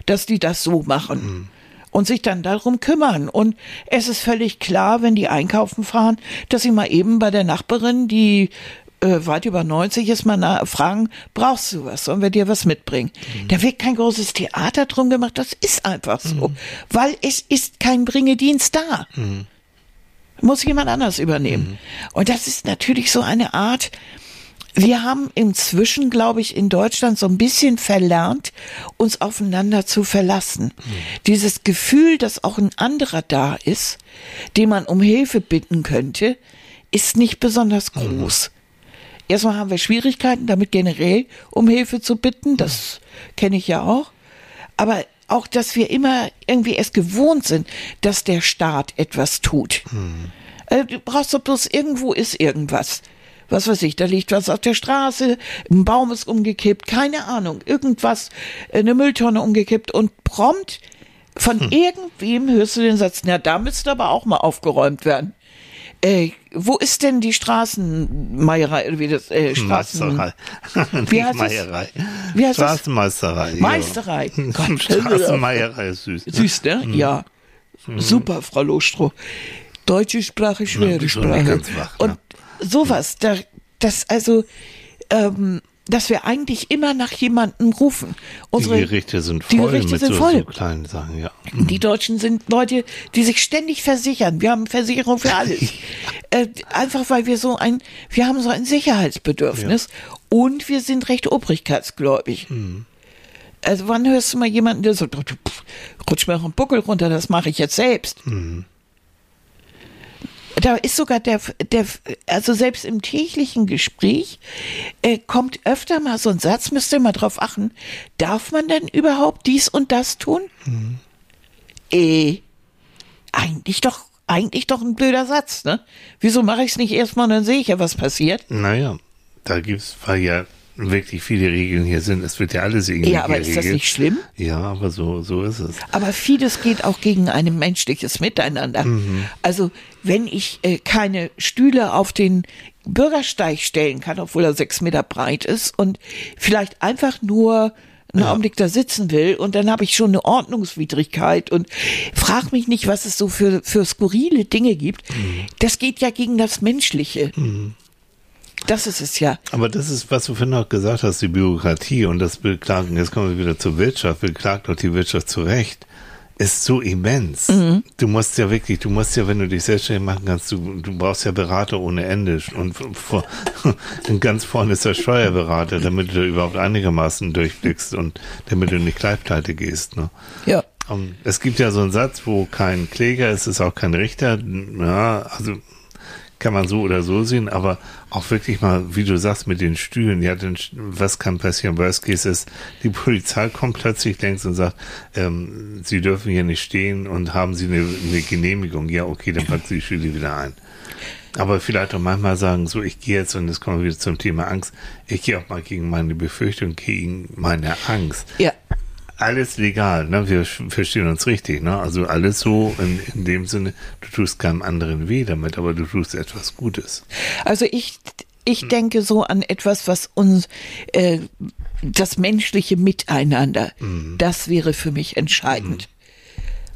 S2: dass die das so machen und sich dann darum kümmern. Und es ist völlig klar, wenn die einkaufen fahren, dass sie mal eben bei der Nachbarin, die äh, weit über 90 ist, mal fragen, brauchst du was? Sollen wir dir was mitbringen? Da wird kein großes Theater drum gemacht, das ist einfach so. Weil es ist kein Bringedienst da. Muss jemand anders übernehmen. Und das ist natürlich so eine Art, wir haben inzwischen, glaube ich, in Deutschland so ein bisschen verlernt, uns aufeinander zu verlassen. Dieses Gefühl, dass auch ein anderer da ist, den man um Hilfe bitten könnte, ist nicht besonders groß. Erstmal haben wir Schwierigkeiten, damit generell um Hilfe zu bitten. Das kenne ich ja auch. Aber auch, dass wir immer irgendwie es gewohnt sind, dass der Staat etwas tut. Äh, Du brauchst doch bloß irgendwo ist irgendwas. Was weiß ich, da liegt was auf der Straße, ein Baum ist umgekippt, keine Ahnung, irgendwas, eine Mülltonne umgekippt und prompt von irgendwem hörst du den Satz, na, da müsste aber auch mal aufgeräumt werden. Äh, wo ist denn die Straßenmeierei, wie das, äh, Straßen...
S1: Meisterei.
S2: Wie heißt es?
S1: Meierei.
S2: Wie heißt?
S1: Straßenmeisterei. ja.
S2: Meisterei. Gott,
S1: Straßenmeierei ist süß. ne?
S2: Süß, ne? Ja. Super, Frau Lohstroh. Deutsche Sprache, schwere
S1: nicht
S2: Sprache.
S1: wach, ne?
S2: Und sowas, da, das also, ähm, dass wir eigentlich immer nach jemandem rufen.
S1: Die
S2: Unsere,
S1: Gerichte sind
S2: die
S1: voll
S2: Gerichte
S1: mit
S2: sind
S1: so,
S2: voll.
S1: so kleinen Sachen, ja.
S2: die Deutschen sind Leute, die sich ständig versichern. Wir haben Versicherung für alles. äh, einfach weil wir so ein, wir haben so ein Sicherheitsbedürfnis und wir sind recht obrigkeitsgläubig.
S1: Mhm.
S2: Also wann hörst du mal jemanden, der so, pff, rutsch mir noch einen Buckel runter, das mache ich jetzt selbst.
S1: Mhm.
S2: Da ist sogar der, der, also selbst im täglichen Gespräch äh, kommt öfter mal so ein Satz, müsst ihr mal drauf achten, darf man denn überhaupt dies und das tun? Äh, eigentlich doch, eigentlich doch ein blöder Satz, ne? Wieso mache ich es nicht erstmal und dann sehe ich ja, was passiert?
S1: Naja, da gibt's, weil ja wirklich viele Regeln hier sind. Es wird ja alles irgendwie
S2: Ja, aber ist das
S1: geregelt.
S2: nicht schlimm?
S1: Ja, aber so, so ist es.
S2: Aber vieles geht auch gegen ein menschliches Miteinander. Also wenn ich äh, keine Stühle auf den Bürgersteig stellen kann, obwohl er sechs Meter breit ist und vielleicht einfach nur einen Augenblick da sitzen will und dann habe ich schon eine Ordnungswidrigkeit und frag mich nicht, was es so für, für skurrile Dinge gibt. Das geht ja gegen das Menschliche. Das ist es ja.
S1: Aber das ist, was du vorhin auch gesagt hast, die Bürokratie und das Beklagen, jetzt kommen wir wieder zur Wirtschaft, beklagt doch die Wirtschaft zu Recht, ist so immens.
S2: Mhm.
S1: Du musst ja wirklich, du musst ja, wenn du dich selbstständig machen kannst, du, du brauchst ja Berater ohne Ende und vor, und ganz vorne ist der Steuerberater, damit du überhaupt einigermaßen durchblickst und damit du nicht gleich pleite gehst. Ne?
S2: Ja.
S1: Um, es gibt ja so einen Satz, wo kein Kläger ist, ist auch kein Richter. Ja, also kann man so oder so sehen, aber auch wirklich mal, wie du sagst, mit den Stühlen, ja, denn was kann passieren? Worst Case ist, die Polizei kommt plötzlich längst und sagt, ähm, sie dürfen hier nicht stehen und haben sie eine, eine Genehmigung. Ja, okay, dann packt sie die Stühle wieder ein. Aber vielleicht auch manchmal sagen, so, ich gehe jetzt, und jetzt kommen wir wieder zum Thema Angst, ich gehe auch mal gegen meine Befürchtung, gegen meine Angst
S2: Ja.
S1: Alles legal, ne? Wir verstehen uns richtig, ne? Also alles so in, in dem Sinne, du tust keinem anderen weh damit, aber du tust etwas Gutes.
S2: Also ich, ich denke so an etwas, was uns, äh, das menschliche Miteinander, das wäre für mich entscheidend.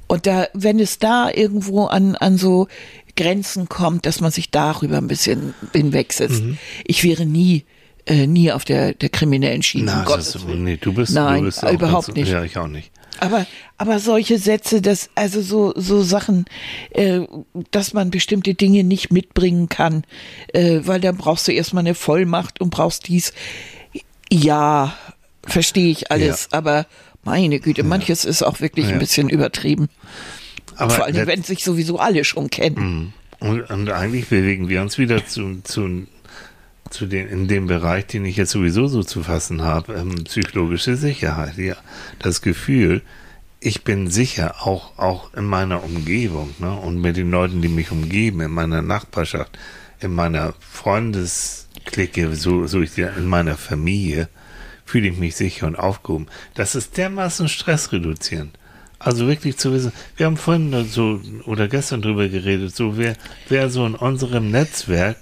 S2: Und da, wenn es da irgendwo an, an so Grenzen kommt, dass man sich darüber ein bisschen hinwegsetzt. Ich wäre nie, äh, nie auf der, der kriminellen Schiene. um
S1: Na, das,
S2: Willen.
S1: nee, du bist,
S2: Nein,
S1: du bist auch
S2: überhaupt
S1: ganz,
S2: nicht.
S1: Ja, ich auch nicht.
S2: Aber, aber solche Sätze, dass, also so, so Sachen, äh, dass man bestimmte Dinge nicht mitbringen kann, äh, weil dann brauchst du erstmal eine Vollmacht und brauchst dies. Ja, verstehe ich alles, aber meine Güte, manches ist auch wirklich
S1: Ja.
S2: ein bisschen übertrieben.
S1: Aber
S2: Vor allem, wenn sich sowieso alle schon kennen.
S1: und, und eigentlich bewegen wir uns wieder zu, zu zu den, in dem Bereich, den ich jetzt sowieso so zu fassen habe, ähm, psychologische Sicherheit, ja. Das Gefühl, ich bin sicher, auch, auch in meiner Umgebung, ne, und mit den Leuten, die mich umgeben, in meiner Nachbarschaft, in meiner Freundesklicke, so, so ich in meiner Familie, fühle ich mich sicher und aufgehoben. Das ist dermaßen stressreduzierend. Also wirklich zu wissen, wir haben vorhin so oder gestern drüber geredet, so wer, wer so in unserem Netzwerk,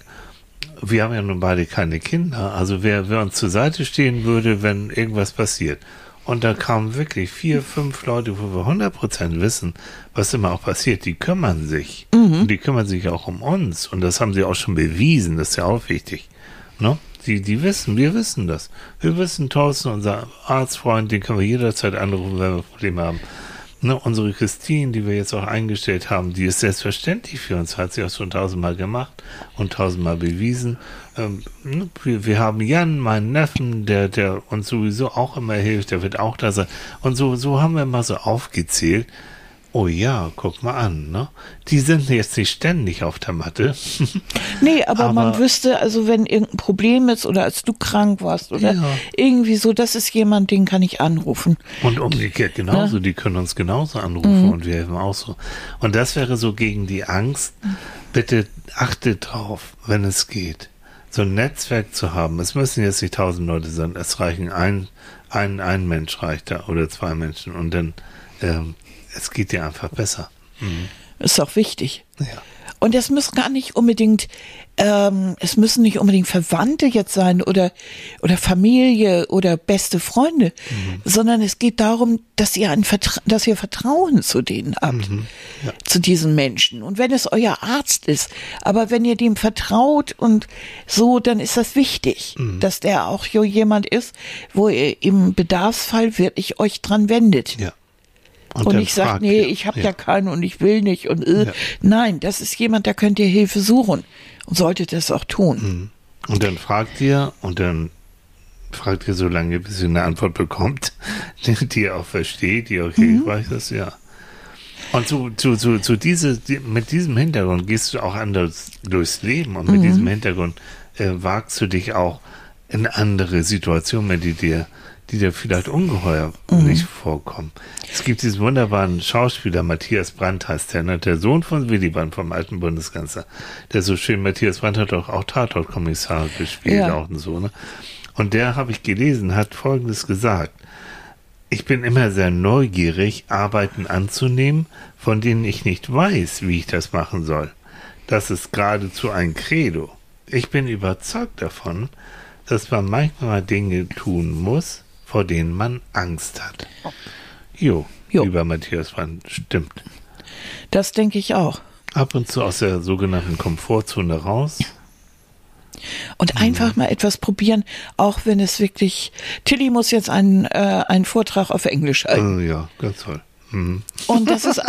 S1: wir haben ja nun beide keine Kinder, also wer, wer uns zur Seite stehen würde, wenn irgendwas passiert. Und da kamen wirklich vier, fünf Leute, wo wir 100% wissen, was immer auch passiert. Die kümmern sich. Mhm. Und die kümmern sich auch um uns. Und das haben sie auch schon bewiesen. Das ist ja auch wichtig. Ne? Die, die wissen, wir wissen das. Wir wissen, Thorsten, unser Arztfreund, den können wir jederzeit anrufen, wenn wir Probleme haben. Ne, unsere Christine, die wir jetzt auch eingestellt haben, die ist selbstverständlich für uns, hat sie auch schon tausendmal gemacht und tausendmal bewiesen. Ähm, ne, wir, wir, haben Jan, meinen Neffen, der, der uns sowieso auch immer hilft, der wird auch da sein. Und so, so haben wir mal so aufgezählt, Oh ja, guck mal an, ne? Die sind jetzt nicht ständig auf der Matte.
S2: nee, aber, aber, man wüsste, also wenn irgendein Problem ist oder als du krank warst oder ja. irgendwie so, das ist jemand, den kann ich anrufen.
S1: Und umgekehrt genauso, ja. die können uns genauso anrufen mhm. und wir helfen auch so. Und das wäre so gegen die Angst. Bitte achte drauf, wenn es geht. So ein Netzwerk zu haben. Es müssen jetzt nicht tausend Leute sein. Es reichen ein, ein, ein Mensch reicht da oder zwei Menschen und dann, ähm, es geht dir einfach besser.
S2: Mhm. Ist auch wichtig.
S1: Ja.
S2: Und es muss gar nicht unbedingt, ähm, es müssen nicht unbedingt Verwandte jetzt sein oder, oder Familie oder beste Freunde, mhm. sondern es geht darum, dass ihr ein Vertra dass ihr Vertrauen zu denen habt, mhm. ja. zu diesen Menschen. Und wenn es euer Arzt ist, aber wenn ihr dem vertraut und so, dann ist das wichtig, mhm. dass der auch jemand ist, wo ihr im Bedarfsfall wirklich euch dran wendet.
S1: Ja.
S2: Und, und ich sage, nee, ich habe ja. ja. keinen und ich will nicht. Und äh, ja. nein, das ist jemand, da könnt ihr Hilfe suchen und solltet das auch tun. Mhm.
S1: Und dann fragt ihr und dann fragt ihr so lange, bis ihr eine Antwort bekommt, die ihr auch versteht, die auch hilfreich mhm. ist, ja. Und zu, zu, zu, zu diese, mit diesem Hintergrund gehst du auch anders durchs Leben und mit mhm. diesem Hintergrund äh, wagst du dich auch in andere Situationen, die dir die dir vielleicht ungeheuer mhm. nicht vorkommen. Es gibt diesen wunderbaren Schauspieler, Matthias Brandt heißt der, ne? der Sohn von Willy Brandt vom alten Bundeskanzler. Der so schön, Matthias Brandt hat doch auch Tatortkommissar gespielt, ja. auch und so, ne? Und der, habe ich gelesen, hat Folgendes gesagt. Ich bin immer sehr neugierig, Arbeiten anzunehmen, von denen ich nicht weiß, wie ich das machen soll. Das ist geradezu ein Credo. Ich bin überzeugt davon, dass man manchmal Dinge tun muss, vor denen man Angst hat. Jo, jo. lieber Matthias Wann, stimmt.
S2: Das denke ich auch.
S1: Ab und zu aus der sogenannten Komfortzone raus.
S2: Und einfach mal etwas probieren, auch wenn es wirklich. Tilly muss jetzt einen, äh, einen Vortrag auf Englisch halten.
S1: Äh, ja, ganz toll. Mhm.
S2: Und das ist,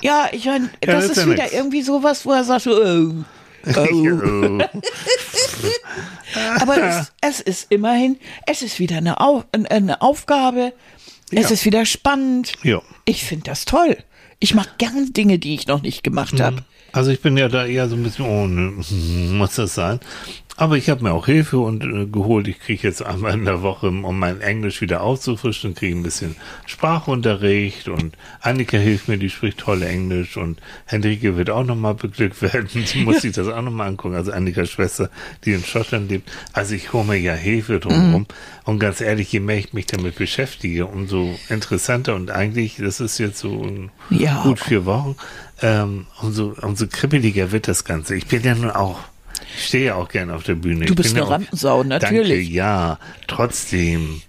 S2: ja, ich meine, das, ja, ist, ja wieder nix. irgendwie sowas, wo er sagt, oh, Oh. Aber es, es, ist immerhin, es ist wieder eine, Au eine Aufgabe. Es ja. ist wieder spannend.
S1: Ja.
S2: Ich finde das toll. Ich mache gern Dinge, die ich noch nicht gemacht habe.
S1: Also ich bin ja da eher so ein bisschen, oh, ne, muss das sein? Aber ich habe mir auch Hilfe und äh, geholt. Ich kriege jetzt einmal in der Woche, um mein Englisch wieder aufzufrischen, kriege ein bisschen Sprachunterricht und Annika hilft mir, die spricht toll Englisch und Henrike wird auch nochmal beglückt werden. Sie muss sich das auch nochmal angucken. Also Annikas Schwester, die in Schottland lebt. Also ich hole mir ja Hilfe drumherum. Mhm. Und ganz ehrlich, je mehr ich mich damit beschäftige, umso interessanter und eigentlich, das ist jetzt so ja. gut vier Wochen, ähm, umso, umso kribbeliger wird das Ganze. Ich bin ja nun auch ich stehe auch gerne auf der Bühne.
S2: Du bist eine Rampensau, natürlich.
S1: Danke, ja. Trotzdem,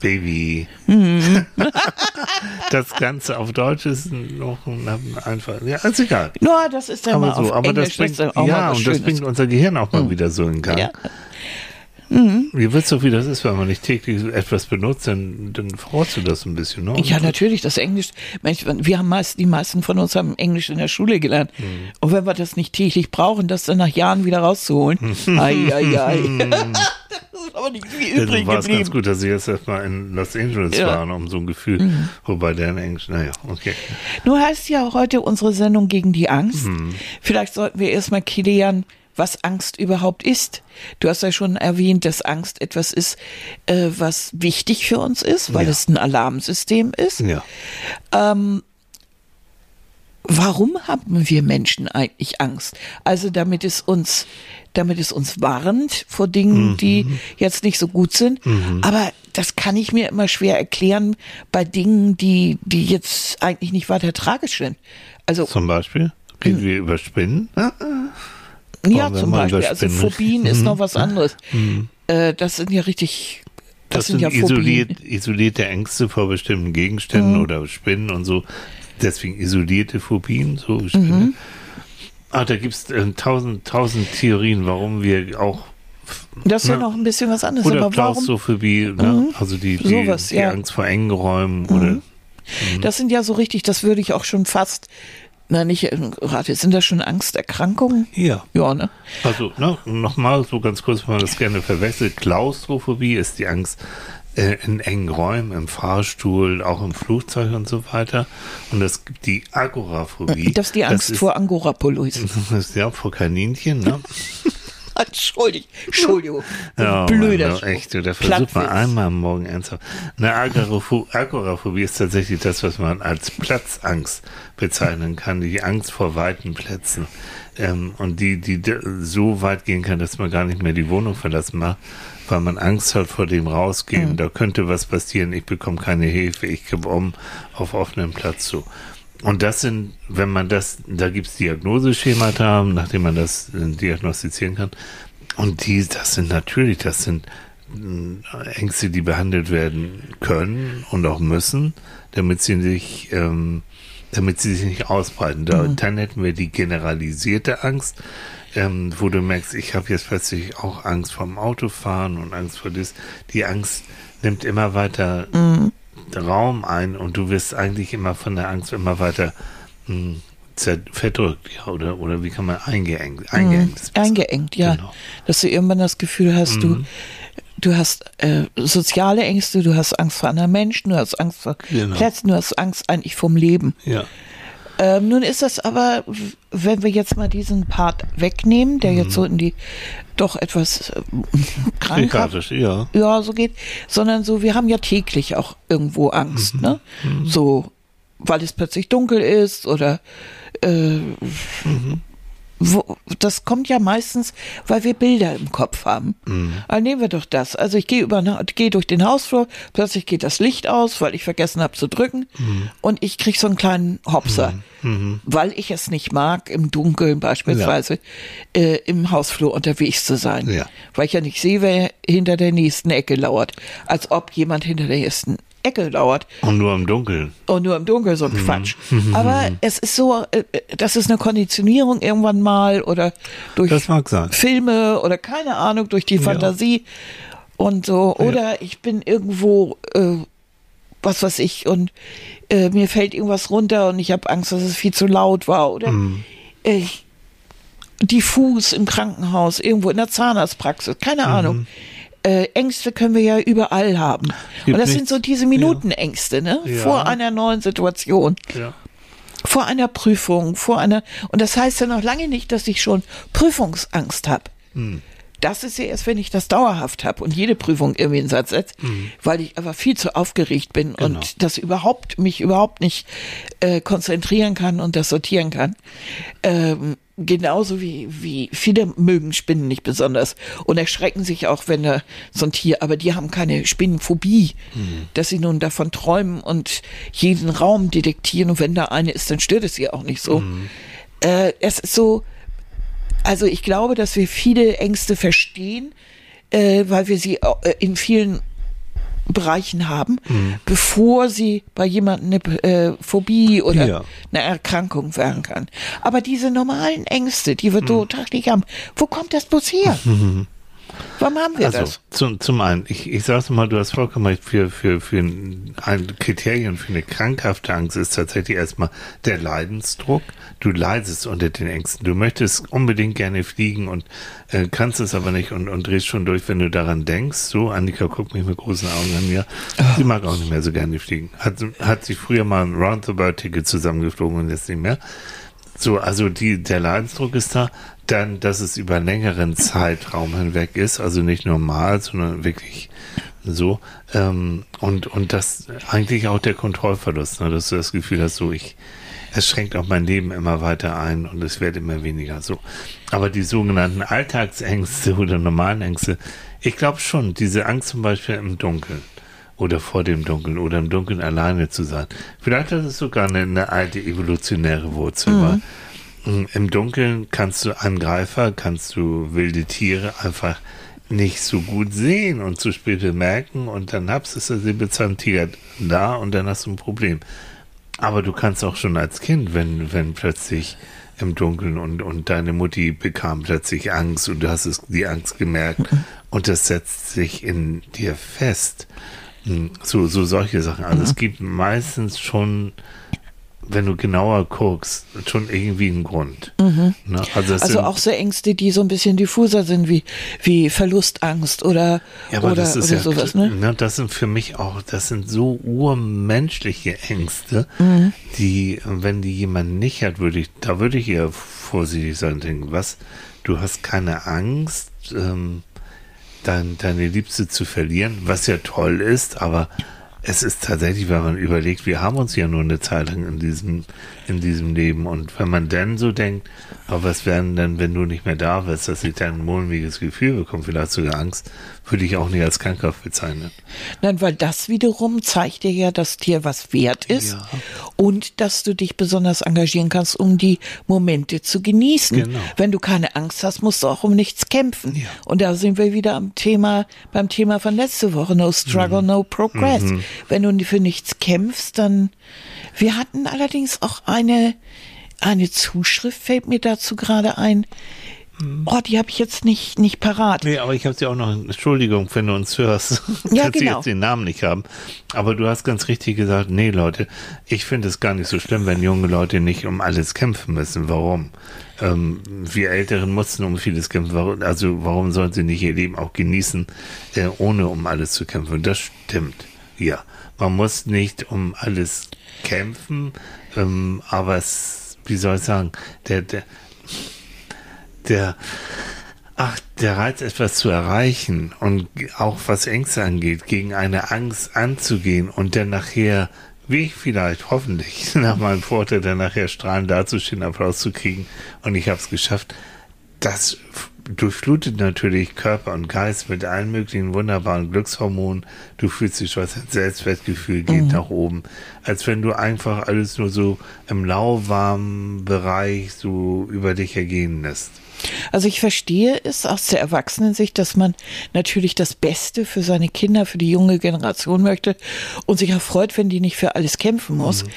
S1: Baby. Mhm. das Ganze auf Deutsch ist noch einfach, ja, ist egal.
S2: Ja, das ist ja
S1: aber
S2: mal
S1: so, aber das bringt, ja, und das bringt unser Gehirn auch mal mhm. wieder so in Gang. Ja.
S2: Mhm.
S1: Ihr wisst doch, wie das ist, wenn man nicht täglich etwas benutzt, dann, dann freust du das ein bisschen, ne?
S2: Ja, natürlich, das Englisch, wir haben meist, die meisten von uns haben Englisch in der Schule gelernt. Mhm. Und wenn wir das nicht täglich brauchen, das dann nach Jahren wieder rauszuholen, ai, ai, ai. das
S1: ist aber nicht viel übrig war es ganz gut, dass sie jetzt erstmal in Los Angeles ja. waren, um so ein Gefühl, mhm. wobei der in Englisch, naja, okay.
S2: Nur heißt ja heute unsere Sendung gegen die Angst. Mhm. Vielleicht sollten wir erstmal klären, was Angst überhaupt ist. Du hast ja schon erwähnt, dass Angst etwas ist, äh, was wichtig für uns ist, weil
S1: Ja.
S2: es ein Alarmsystem ist.
S1: Ja.
S2: Warum haben wir Menschen eigentlich Angst? Also damit es uns, damit es uns warnt vor Dingen, die jetzt nicht so gut sind. Aber das kann ich mir immer schwer erklären bei Dingen, die, die jetzt eigentlich nicht weiter tragisch sind. Also
S1: Zum Beispiel? Reden wir über Spinnen?
S2: Ja, zum Beispiel. Also Phobien ist noch was anderes. Äh, das sind ja richtig. Das,
S1: Das,
S2: sind, ja
S1: isoliert, isolierte Ängste vor bestimmten Gegenständen oder Spinnen und so. Deswegen isolierte Phobien, so
S2: Mhm.
S1: Spinnen. Ah, da gibt es äh, tausend, tausend Theorien, warum wir auch
S2: Das ist ja
S1: Na,
S2: noch ein bisschen was anderes.
S1: oder
S2: aber?
S1: Klaustrophobie, ne? also die, die,
S2: Sowas,
S1: die
S2: ja.
S1: Angst vor engen Räumen oder
S2: Das sind ja so richtig, das würde ich auch schon fast, na nicht, äh, gerade, sind das schon Angsterkrankungen?
S1: ja.
S2: Ja, ne?
S1: Also, ne, nochmal so ganz kurz, wenn man das gerne verwechselt. Klaustrophobie ist die Angst äh, in engen Räumen, im Fahrstuhl, auch im Flugzeug und so weiter. Und es gibt die Agoraphobie.
S2: Das ist die Angst
S1: ist,
S2: vor Angora-Pullois.
S1: Das ist ja vor Kaninchen, ne?
S2: Entschuldigung, Entschuldigung.
S1: Ja,
S2: Blöder
S1: Mann, echt, der versucht mal
S2: Plattwitz.
S1: einmal am Morgen ernsthaft. Eine Agoraphobie, ist tatsächlich das, was man als Platzangst bezeichnen kann, die Angst vor weiten Plätzen. Ähm, und die, die so weit gehen kann, dass man gar nicht mehr die Wohnung verlassen mag, weil man Angst hat vor dem Rausgehen.
S2: Mhm.
S1: Da könnte was passieren, ich bekomme keine Hilfe, ich kippe um auf offenem Platz so. Und das sind, wenn man das, da gibt es Diagnoseschemata, nachdem man das äh, diagnostizieren kann. Und die, das sind natürlich, das sind mh, Ängste, die behandelt werden können und auch müssen, damit sie sich, ähm, damit sie sich nicht ausbreiten. Da, Dann hätten wir die generalisierte Angst, ähm, wo du merkst, ich habe jetzt plötzlich auch Angst vorm Autofahren und Angst vor das. Die Angst nimmt immer weiter Raum ein und du wirst eigentlich immer von der Angst immer weiter mh, zer- verdrückt, ja, oder, oder wie kann man eingeengt, eingeengt. bist.
S2: Eingeengt, ja.
S1: Genau.
S2: Dass du irgendwann das Gefühl hast, du, du hast äh, soziale Ängste, du hast Angst vor anderen Menschen, du hast Angst vor
S1: Genau.
S2: Plätzen, du hast Angst eigentlich vom Leben.
S1: Ja.
S2: Ähm, nun ist das aber, wenn wir jetzt mal diesen Part wegnehmen, der jetzt so in die doch etwas äh, krankhaft
S1: ja.
S2: ja, so geht, sondern so, wir haben ja täglich auch irgendwo Angst, ne? So, weil es plötzlich dunkel ist oder äh, wo, das kommt ja meistens, weil wir Bilder im Kopf haben. Also nehmen wir doch das. Also ich gehe über, gehe durch den Hausflur, plötzlich geht das Licht aus, weil ich vergessen habe zu drücken. Und ich krieg so einen kleinen Hopser, weil ich es nicht mag, im Dunkeln beispielsweise äh, im Hausflur unterwegs zu sein,
S1: Ja.
S2: weil ich ja nicht sehe, wer hinter der nächsten Ecke lauert, als ob jemand hinter der nächsten Ecke lauert.
S1: Und nur im Dunkeln.
S2: Und nur im Dunkeln so ein Quatsch. Aber es ist so, äh, das ist eine Konditionierung irgendwann mal oder durch
S1: Das mag sein.
S2: Filme oder keine Ahnung, durch die Fantasie und so. Oder ich bin irgendwo, äh, was weiß ich, und äh, mir fällt irgendwas runter und ich habe Angst, dass es viel zu laut war. Oder äh, diffus im Krankenhaus, irgendwo in der Zahnarztpraxis, keine Ahnung. Äh, Ängste können wir ja überall haben. Und das sind
S1: nichts-
S2: so diese Minutenängste, ne?
S1: Ja.
S2: Vor einer neuen Situation
S1: Ja.
S2: vor einer Prüfung, vor einer, und das heißt ja noch lange nicht, dass ich schon Prüfungsangst habe.
S1: Hm.
S2: Das ist ja erst, wenn ich das dauerhaft habe und jede Prüfung irgendwie in den Satz setzt, weil ich aber viel zu aufgeregt bin.
S1: Genau.
S2: und das überhaupt, mich überhaupt nicht äh, konzentrieren kann und das sortieren kann. Ähm, genauso wie, wie viele mögen Spinnen nicht besonders und erschrecken sich auch, wenn da so ein Tier, aber die haben keine Spinnenphobie, dass sie nun davon träumen und jeden Raum detektieren und wenn da eine ist, dann stört es sie auch nicht so. Äh, es ist so, also ich glaube, dass wir viele Ängste verstehen, äh, weil wir sie äh, in vielen Bereichen haben, bevor sie bei jemandem eine äh, Phobie oder
S1: Ja.
S2: eine Erkrankung werden kann. Aber diese normalen Ängste, die wir so tagtäglich haben, wo kommt das bloß her? Warum haben wir
S1: Also,
S2: das?
S1: zum, zum einen, ich, ich sag's mal, du hast vollkommen recht, für, für, für ein, ein Kriterium für eine krankhafte Angst ist tatsächlich erstmal der Leidensdruck. Du leidest unter den Ängsten. Du möchtest unbedingt gerne fliegen und äh, kannst es aber nicht und, und drehst schon durch, wenn du daran denkst. So, Annika guckt mich mit großen Augen an mir. Sie mag auch nicht mehr so gerne fliegen. Hat, hat sich früher mal ein Roundabout-Ticket zusammengeflogen und jetzt nicht mehr. So, also die, der Leidensdruck ist da. Dann, dass es über längeren Zeitraum hinweg ist, also nicht normal, sondern wirklich so. Ähm, und, und das eigentlich auch der Kontrollverlust, ne, dass du das Gefühl hast, so ich, es schränkt auch mein Leben immer weiter ein und es wird immer weniger so. Aber die sogenannten Alltagsängste oder normalen Ängste, ich glaube schon, diese Angst zum Beispiel im Dunkeln oder vor dem Dunkeln oder im Dunkeln alleine zu sein. Vielleicht hat es sogar eine, eine alte evolutionäre Wurzel, mhm. weil mm, im Dunkeln kannst du Angreifer, kannst du wilde Tiere einfach nicht so gut sehen und zu spät bemerken und dann habst du der Tiger da und dann hast du ein Problem. Aber du kannst auch schon als Kind, wenn, wenn plötzlich im Dunkeln und, und deine Mutti bekam plötzlich Angst und du hast es, die Angst gemerkt mhm. und das setzt sich in dir fest. So, so solche Sachen. Also mhm. es gibt meistens schon, wenn du genauer guckst, schon irgendwie einen Grund.
S2: Mhm. Ne? Also, also auch so Ängste, die so ein bisschen diffuser sind, wie, wie Verlustangst oder,
S1: ja,
S2: aber oder,
S1: das ist
S2: oder
S1: ja,
S2: sowas. Ne?
S1: ne? Das sind für mich auch, das sind so urmenschliche Ängste, mhm. die, wenn die jemand nicht hat, würde ich, da würde ich eher vorsichtig sein, denken, was, du hast keine Angst, ähm, dein, deine Liebste zu verlieren, was ja toll ist, aber es ist tatsächlich, wenn man überlegt, wir haben uns ja nur eine Zeit lang in diesem, in diesem Leben. Und wenn man dann so denkt, aber was werden denn, wenn du nicht mehr da bist, dass ich dann ein mulmiges Gefühl bekomme, vielleicht sogar Angst, würde ich auch nicht als krankhaft bezeichnen.
S2: Nein, weil das wiederum zeigt dir ja, dass dir was wert ist ja. und dass du dich besonders engagieren kannst, um die Momente zu genießen. Genau. Wenn du keine Angst hast, musst du auch um nichts kämpfen. Ja. Und da sind wir wieder am Thema, beim Thema von letzte Woche, no struggle, mhm. no progress. Mhm. Wenn du für nichts kämpfst, dann, wir hatten allerdings auch eine, eine Zuschrift, fällt mir dazu gerade ein, Oh, die habe ich jetzt nicht, nicht parat.
S1: Nee, aber ich habe sie auch noch, Entschuldigung, wenn du uns hörst,
S2: ja,
S1: dass
S2: genau.
S1: sie jetzt den Namen nicht haben. Aber du hast ganz richtig gesagt, nee, Leute, ich finde es gar nicht so schlimm, wenn junge Leute nicht um alles kämpfen müssen. Warum? Ähm, wir Älteren mussten um vieles kämpfen. Warum, also warum sollen sie nicht ihr Leben auch genießen, äh, ohne um alles zu kämpfen? Das stimmt. Ja, man muss nicht um alles kämpfen, ähm, aber es, wie soll ich sagen, der, der, der, ach, der Reiz, etwas zu erreichen und auch was Ängste angeht, gegen eine Angst anzugehen und dann nachher, wie ich vielleicht hoffentlich nach meinem Vorteil, dann nachher strahlend dazustehen, Applaus zu kriegen und ich habe es geschafft, das durchflutet natürlich Körper und Geist mit allen möglichen wunderbaren Glückshormonen. Du fühlst dich was, dein Selbstwertgefühl geht mhm. nach oben. Als wenn du einfach alles nur so im lauwarmen Bereich so über dich ergehen lässt.
S2: Also ich verstehe es aus der Erwachsenensicht, dass man natürlich das Beste für seine Kinder, für die junge Generation möchte und sich auch freut, wenn die nicht für alles kämpfen muss. Mhm.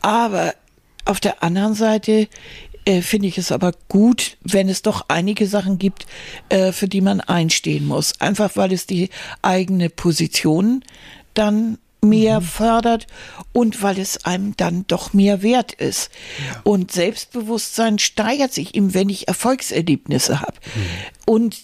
S2: Aber auf der anderen Seite äh, finde ich es aber gut, wenn es doch einige Sachen gibt, äh, für die man einstehen muss. Einfach weil es die eigene Position dann mehr mhm. fördert und weil es einem dann doch mehr wert ist. Ja. Und Selbstbewusstsein steigert sich ihm, wenn ich Erfolgserlebnisse habe. Mhm. Und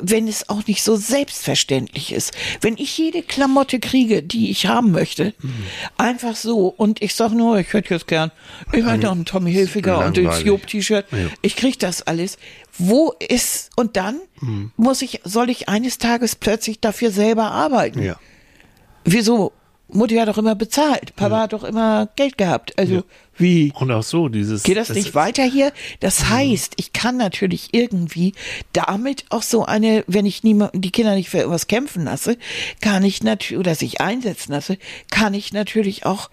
S2: wenn es auch nicht so selbstverständlich ist. Wenn ich jede Klamotte kriege, die ich haben möchte, mhm. einfach so und ich sag nur, ich hätte jetzt gern, ich hätte noch einen Tommy Hilfiger und ein Job-T-Shirt, ja. ich krieg das alles. Wo ist, und dann mhm. muss ich, soll ich eines Tages plötzlich dafür selber arbeiten?
S1: Ja.
S2: Wieso? Mutti hat doch immer bezahlt. Papa ja. hat doch immer Geld gehabt. Also ja. wie?
S1: Und auch so dieses.
S2: Geht das, das nicht weiter hier? Das mhm. heißt, ich kann natürlich irgendwie damit auch so eine, wenn ich niemand, die Kinder nicht für irgendwas kämpfen lasse, kann ich natürlich oder sich einsetzen lasse, kann ich natürlich auch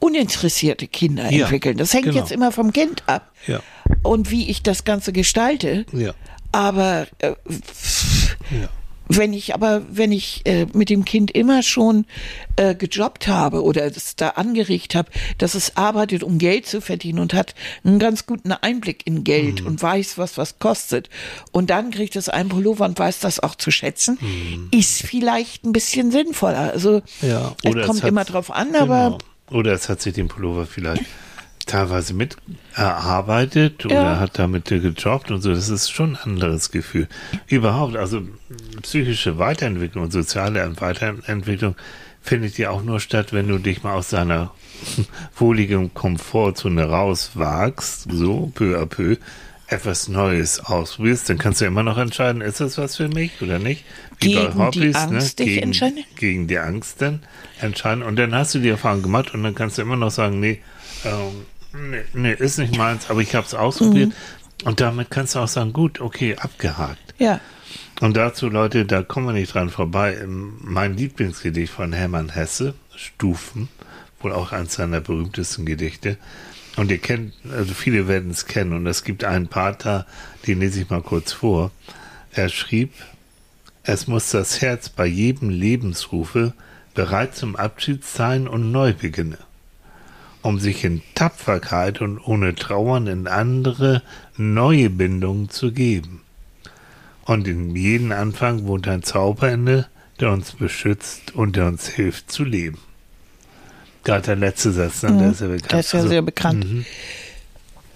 S2: uninteressierte Kinder ja, entwickeln. Das hängt genau. jetzt immer vom Kind ab.
S1: Ja.
S2: Und wie ich das Ganze gestalte.
S1: Ja.
S2: Aber äh, ja. Wenn ich aber, wenn ich äh, mit dem Kind immer schon äh, gejobbt habe oder es da angeregt habe, dass es arbeitet, um Geld zu verdienen und hat einen ganz guten Einblick in Geld mhm. und weiß, was was kostet und dann kriegt es einen Pullover und weiß das auch zu schätzen, mhm. ist vielleicht ein bisschen sinnvoller. Also
S1: ja,
S2: es kommt es immer drauf an, aber genau.
S1: oder es hat sich den Pullover vielleicht teilweise mit erarbeitet oder ja. hat damit gejobbt und so. Das ist schon ein anderes Gefühl. Überhaupt, also psychische Weiterentwicklung und soziale Weiterentwicklung findet ja auch nur statt, wenn du dich mal aus deiner wohlige Komfortzone rauswagst, so peu à peu, etwas Neues ausprobierst, dann kannst du immer noch entscheiden, ist das was für mich oder nicht?
S2: Wie gegen bei Hobbys, die ne? Angst
S1: ne? gegen, entscheiden? gegen die Angst dann entscheiden. Und dann hast du die Erfahrung gemacht und dann kannst du immer noch sagen, nee, ähm, nee, nee, ist nicht meins, aber ich habe es ausprobiert. Mhm. Und damit kannst du auch sagen, gut, okay, abgehakt.
S2: Ja.
S1: Und dazu, Leute, da kommen wir nicht dran vorbei. Mein Lieblingsgedicht von Hermann Hesse, Stufen, wohl auch eines seiner berühmtesten Gedichte. Und ihr kennt, also viele werden es kennen. Und es gibt einen Pater, den lese ich mal kurz vor. Er schrieb, es muss das Herz bei jedem Lebensrufe bereit zum Abschied sein und neu beginne, um sich in Tapferkeit und ohne Trauern in andere neue Bindungen zu geben. Und in jedem Anfang wohnt ein Zauberende, der uns beschützt und der uns hilft zu leben. Gerade der letzte Satz, ne? der ist ja bekannt.
S2: Der ist ja also, sehr bekannt.
S1: Mhm.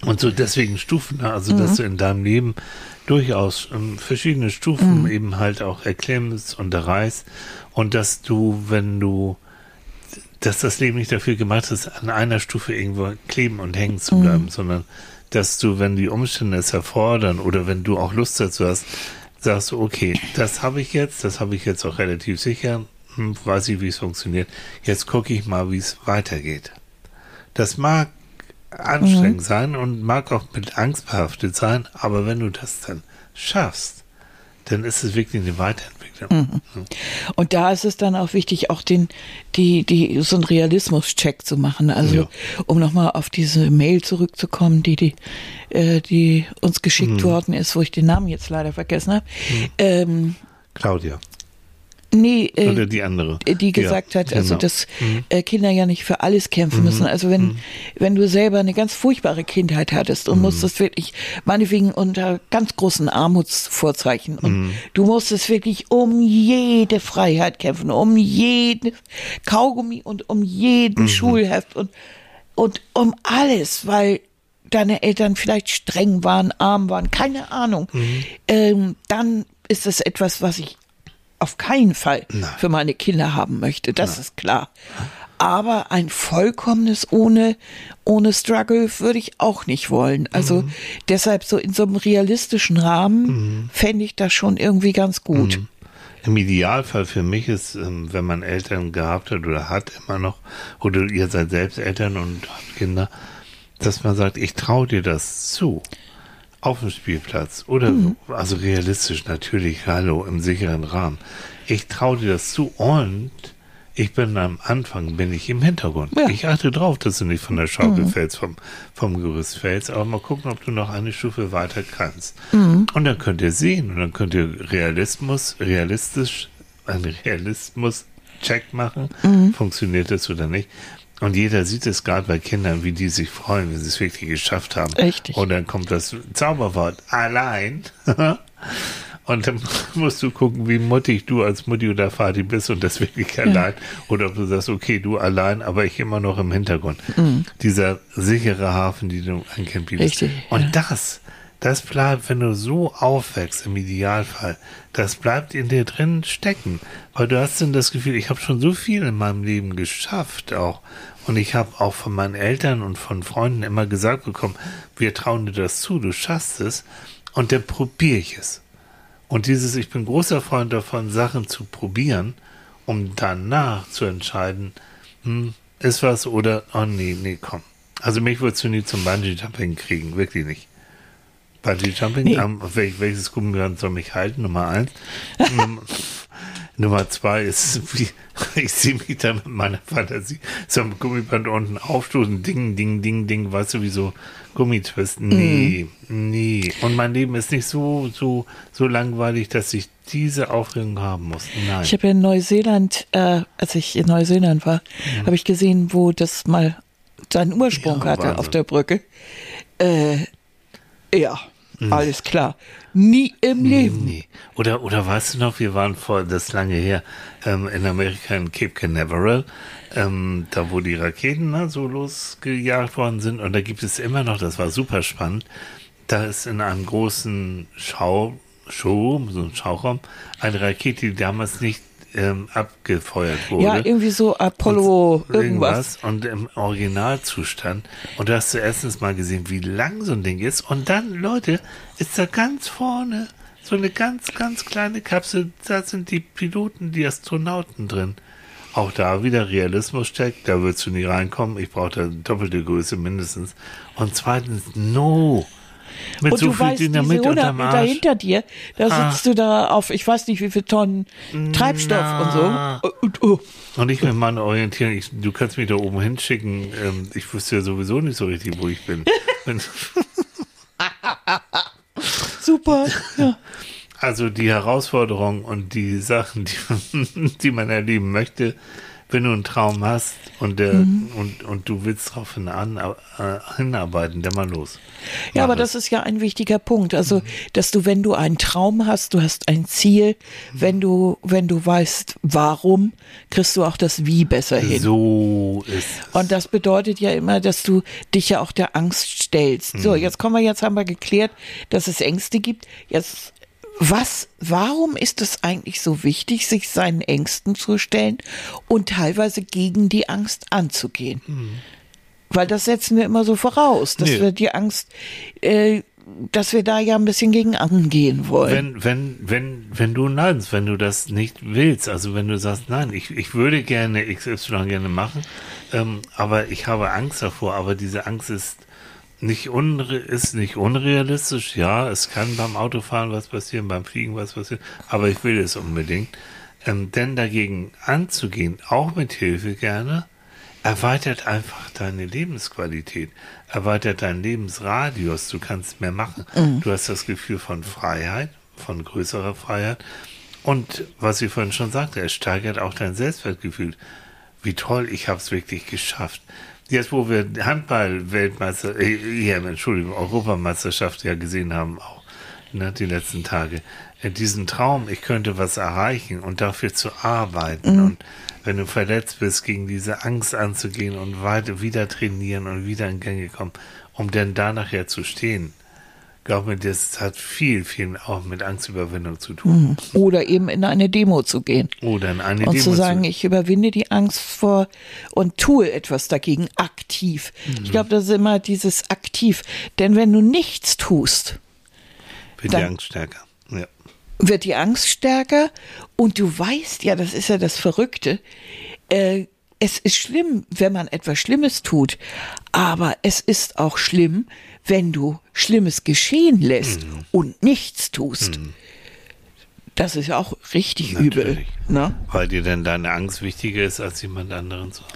S1: Und so deswegen Stufen, ne? also mhm. dass du in deinem Leben durchaus ähm, verschiedene Stufen mhm. eben halt auch erklemmst und erreichst und dass du, wenn du, dass das Leben nicht dafür gemacht ist, an einer Stufe irgendwo kleben und hängen zu bleiben, mhm. sondern dass du, wenn die Umstände es erfordern oder wenn du auch Lust dazu hast, sagst du, okay, das habe ich jetzt, das habe ich jetzt auch relativ sicher, hm, weiß ich, wie es funktioniert. Jetzt gucke ich mal, wie es weitergeht. Das mag anstrengend mhm. sein und mag auch mit Angst behaftet sein, aber wenn du das dann schaffst, dann ist es wirklich eine Weiterentwicklung.
S2: Mhm. Und da ist es dann auch wichtig, auch den, die, die, so einen Realismus-Check zu machen. Also, ja. um nochmal auf diese Mail zurückzukommen, die, die, äh, die uns geschickt mhm. worden ist, wo ich den Namen jetzt leider vergessen habe. Mhm. Ähm,
S1: Claudia.
S2: Nee,
S1: äh, Oder die andere.
S2: Die gesagt ja, hat, also genau. dass mhm. äh, Kinder ja nicht für alles kämpfen mhm. müssen. Also wenn, mhm. wenn du selber eine ganz furchtbare Kindheit hattest und mhm. musstest wirklich, meinetwegen unter ganz großen Armutsvorzeichen und mhm. du musstest wirklich um jede Freiheit kämpfen, um jeden Kaugummi und um jeden mhm. Schulheft und, und um alles, weil deine Eltern vielleicht streng waren, arm waren, keine Ahnung, ähm, dann ist es etwas, was ich auf keinen Fall Nein. für meine Kinder haben möchte. Das Nein. ist klar. Aber ein vollkommenes ohne, ohne Struggle würde ich auch nicht wollen. Also mhm. deshalb so in so einem realistischen Rahmen mhm. fände ich das schon irgendwie ganz gut. Mhm.
S1: Im Idealfall für mich ist, ähm, wenn man Eltern gehabt hat oder hat immer noch, oder ihr seid selbst Eltern und habt Kinder, dass man sagt, ich traue dir das zu auf dem Spielplatz oder mhm. also realistisch natürlich, hallo, im sicheren Rahmen. Ich traue dir das zu und ich bin am Anfang, bin ich im Hintergrund. Ja. Ich achte drauf, dass du nicht von der Schaukel mhm. fällst, vom, vom Gerüst fällst, aber mal gucken, ob du noch eine Stufe weiter kannst. Mhm. Und dann könnt ihr sehen und dann könnt ihr Realismus, realistisch, einen Realismus-Check machen, mhm. funktioniert das oder nicht. Und jeder sieht es gerade bei Kindern, wie die sich freuen, wenn sie es wirklich geschafft haben.
S2: Richtig.
S1: Und dann kommt das Zauberwort allein. und dann musst du gucken, wie muttig du als Mutti oder Vati bist und das wirklich ja. allein. Oder ob du sagst, okay, du allein, aber ich immer noch im Hintergrund. Mhm. Dieser sichere Hafen, die du ein Kind bietest.
S2: Richtig.
S1: Und ja. das das bleibt, wenn du so aufwächst, im Idealfall, das bleibt in dir drin stecken. Weil du hast dann das Gefühl, ich habe schon so viel in meinem Leben geschafft auch. Und ich habe auch von meinen Eltern und von Freunden immer gesagt bekommen, wir trauen dir das zu, du schaffst es. Und dann probiere ich es. Und dieses, ich bin großer Freund davon, Sachen zu probieren, um danach zu entscheiden, hm, ist was oder, oh nee, nee, komm. Also mich würdest du nie zum Bungee-Jumping kriegen, wirklich nicht. Bungee Jumping, nee. um, wel, welches Gummiband soll mich halten? Nummer eins. Nummer zwei ist, wie, ich sehe mich da mit meiner Fantasie so am Gummiband unten aufstoßen, ding, ding, ding, ding, weißt du, wie so Gummitwist. Nee, mm. nee. Und mein Leben ist nicht so, so, so langweilig, dass ich diese Aufregung haben muss. Nein.
S2: Ich habe ja in Neuseeland, äh, als ich in Neuseeland war, mhm. habe ich gesehen, wo das mal seinen Ursprung ja, hatte Wahnsinn. auf der Brücke. Äh, ja. Mhm. Alles klar. Nie im Leben. Nee.
S1: Oder, oder weißt du noch, wir waren vor, das lange her, ähm, in Amerika in Cape Canaveral, ähm, da wo die Raketen ne, so losgejagt worden sind. Und da gibt es immer noch, das war super spannend, da ist in einem großen Schau, Showroom, so ein Schauraum, eine Rakete, die damals nicht ähm, abgefeuert wurde.
S2: Ja, irgendwie so Apollo irgendwas.
S1: Und im Originalzustand. Und da hast du erstens mal gesehen, wie lang so ein Ding ist. Und dann, Leute, ist da ganz vorne so eine ganz, ganz kleine Kapsel. Da sind die Piloten, die Astronauten drin. Auch da wieder Realismus steckt, da würdest du nie reinkommen. Ich brauche da doppelte Größe mindestens. Und zweitens, no. Mit
S2: und
S1: so
S2: du
S1: viel
S2: weißt, diese
S1: Dynamit
S2: 100
S1: unterm
S2: Meter
S1: Arsch.
S2: hinter dir, da
S1: Ah.
S2: sitzt du da auf, ich weiß nicht wie viel Tonnen Treibstoff
S1: Na.
S2: und so. Und, oh,
S1: Und ich mit meiner Orientierung, ich, du kannst mich da oben hinschicken. Ähm, ich wüsste ja sowieso nicht so richtig, wo ich bin.
S2: Super. Ja.
S1: also die Herausforderung und die Sachen, die, die man erleben möchte, wenn du einen Traum hast und, der,
S2: Mhm.
S1: und, und du willst darauf äh, hinarbeiten, dann mal los.
S2: Ja,
S1: Mach
S2: aber
S1: es.
S2: das ist ja ein wichtiger Punkt. Also, dass du, wenn du einen Traum hast, du hast ein Ziel, wenn du, wenn du weißt, warum, kriegst du auch das Wie besser hin.
S1: So ist es.
S2: Und das bedeutet ja immer, dass du dich ja auch der Angst stellst. So, jetzt kommen wir, jetzt haben wir geklärt, dass es Ängste gibt. Jetzt, was, warum ist es eigentlich so wichtig, sich seinen Ängsten zu stellen und teilweise gegen die Angst anzugehen? Weil das setzen wir immer so voraus, dass
S1: Nee.
S2: wir die Angst, äh, dass wir da ja ein bisschen gegen angehen wollen.
S1: Wenn, wenn, wenn, wenn du neinst, wenn du das nicht willst, also wenn du sagst, nein, ich, ich würde gerne XY gerne machen, ähm, aber ich habe Angst davor, aber diese Angst ist nicht, unre ist nicht unrealistisch. Ja, es kann beim Autofahren was passieren, beim Fliegen was passieren, aber ich will es unbedingt. Ähm, denn dagegen anzugehen, auch mit Hilfe gerne, erweitert einfach deine Lebensqualität, erweitert deinen Lebensradius, du kannst mehr machen. Du hast das Gefühl von Freiheit, von größerer Freiheit. Und was ich vorhin schon sagte, es steigert auch dein Selbstwertgefühl. Wie toll, ich habe es wirklich geschafft. Jetzt, wo wir Handball-Weltmeister, äh, ja, Entschuldigung, Europameisterschaft ja gesehen haben, auch ne, die letzten Tage, äh, diesen Traum, ich könnte was erreichen und dafür zu arbeiten und wenn du verletzt bist, gegen diese Angst anzugehen und weiter wieder trainieren und wieder in Gänge kommen, um dann da nachher zu stehen. Glaub mir, das hat viel, viel auch mit Angstüberwindung zu tun.
S2: Oder eben in eine Demo zu gehen.
S1: Oder in eine
S2: Und
S1: Demo
S2: zu sagen,
S1: zu
S2: ich überwinde die Angst vor und tue etwas dagegen aktiv.
S1: Mhm.
S2: Ich glaube, das ist immer dieses aktiv. Denn wenn du nichts tust,
S1: wird die Angst stärker. Ja.
S2: wird die Angst stärker und du weißt ja, das ist ja das Verrückte, äh, es ist schlimm, wenn man etwas Schlimmes tut, aber es ist auch schlimm, wenn du Schlimmes geschehen lässt
S1: Mhm.
S2: und nichts tust. Das ist ja auch richtig übel.
S1: Natürlich.
S2: Ne?
S1: Weil dir denn deine Angst wichtiger ist, als jemand anderen zu haben.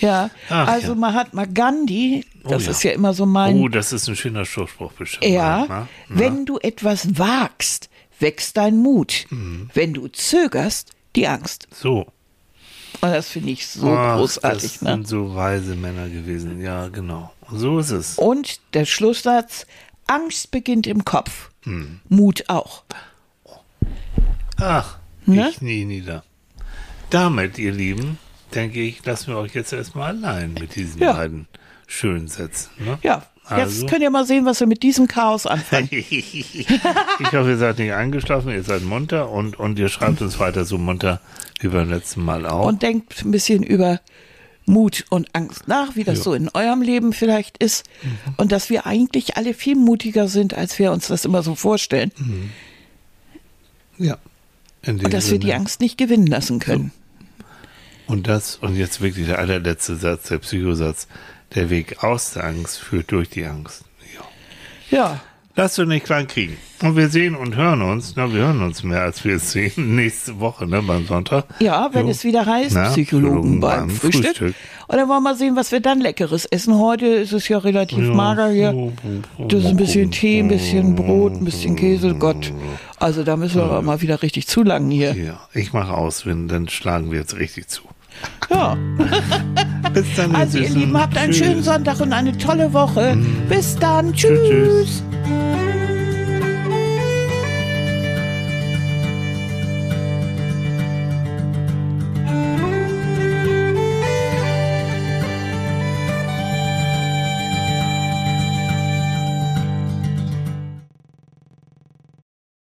S2: Ja,
S1: Ach,
S2: also
S1: ja.
S2: Mahatma Gandhi, das
S1: ja.
S2: ist ja immer so mein
S1: Oh, das ist ein schöner Spruch bestimmt.
S2: Ja,
S1: Na?
S2: wenn du etwas wagst, wächst dein Mut.
S1: Mhm.
S2: Wenn du zögerst, die Angst.
S1: So.
S2: Und das finde ich so
S1: Ach,
S2: großartig.
S1: Das
S2: Ne?
S1: sind so weise Männer gewesen. Ja, genau. So ist es.
S2: Und der Schlusssatz, Angst beginnt im Kopf.
S1: Hm.
S2: Mut auch.
S1: Ach,
S2: Ne?
S1: ich nie nieder. Damit, ihr Lieben, denke ich, lassen wir euch jetzt erstmal allein mit diesen
S2: Ja.
S1: beiden schönen Sätzen. Ne?
S2: Ja, jetzt
S1: Also.
S2: könnt ihr mal sehen, was wir mit diesem Chaos anfangen.
S1: ich hoffe, ihr seid nicht eingeschlafen, ihr seid munter und, und ihr schreibt uns weiter so munter wie beim letzten Mal auch.
S2: Und denkt ein bisschen über Mut und Angst nach, wie das
S1: Ja.
S2: so in eurem Leben vielleicht ist. Und dass wir eigentlich alle viel mutiger sind, als wir uns das immer so vorstellen.
S1: ja. In
S2: Und dass wir die
S1: Sinne.
S2: Angst nicht gewinnen lassen können.
S1: Und das, und jetzt wirklich der allerletzte Satz, der Psychosatz. Der Weg aus der Angst führt durch die Angst. Ja.
S2: Ja,
S1: Lass du nicht klein kriegen. Und wir sehen und hören uns, na, wir hören uns mehr, als wir es sehen, nächste Woche, ne, beim Sonntag.
S2: ja wenn
S1: Jo.
S2: es wieder heißt,
S1: Na,
S2: Psychologen beim,
S1: beim
S2: Frühstück.
S1: Frühstück.
S2: Und dann wollen wir mal sehen, was wir dann Leckeres essen. Heute ist es ja relativ
S1: Ja.
S2: mager hier. Das ist ein bisschen Tee, ein bisschen Brot, ein bisschen Käse. Gott, also da müssen wir aber mal wieder richtig zulangen hier.
S1: Ja, ich mache aus, wenn, dann schlagen wir jetzt richtig zu.
S2: Ja.
S1: Bis dann,
S2: Also ihr. Lieben, habt einen
S1: Tschüss.
S2: schönen Sonntag und eine tolle Woche. Bis dann.
S1: Tschüss.
S2: Tschüss.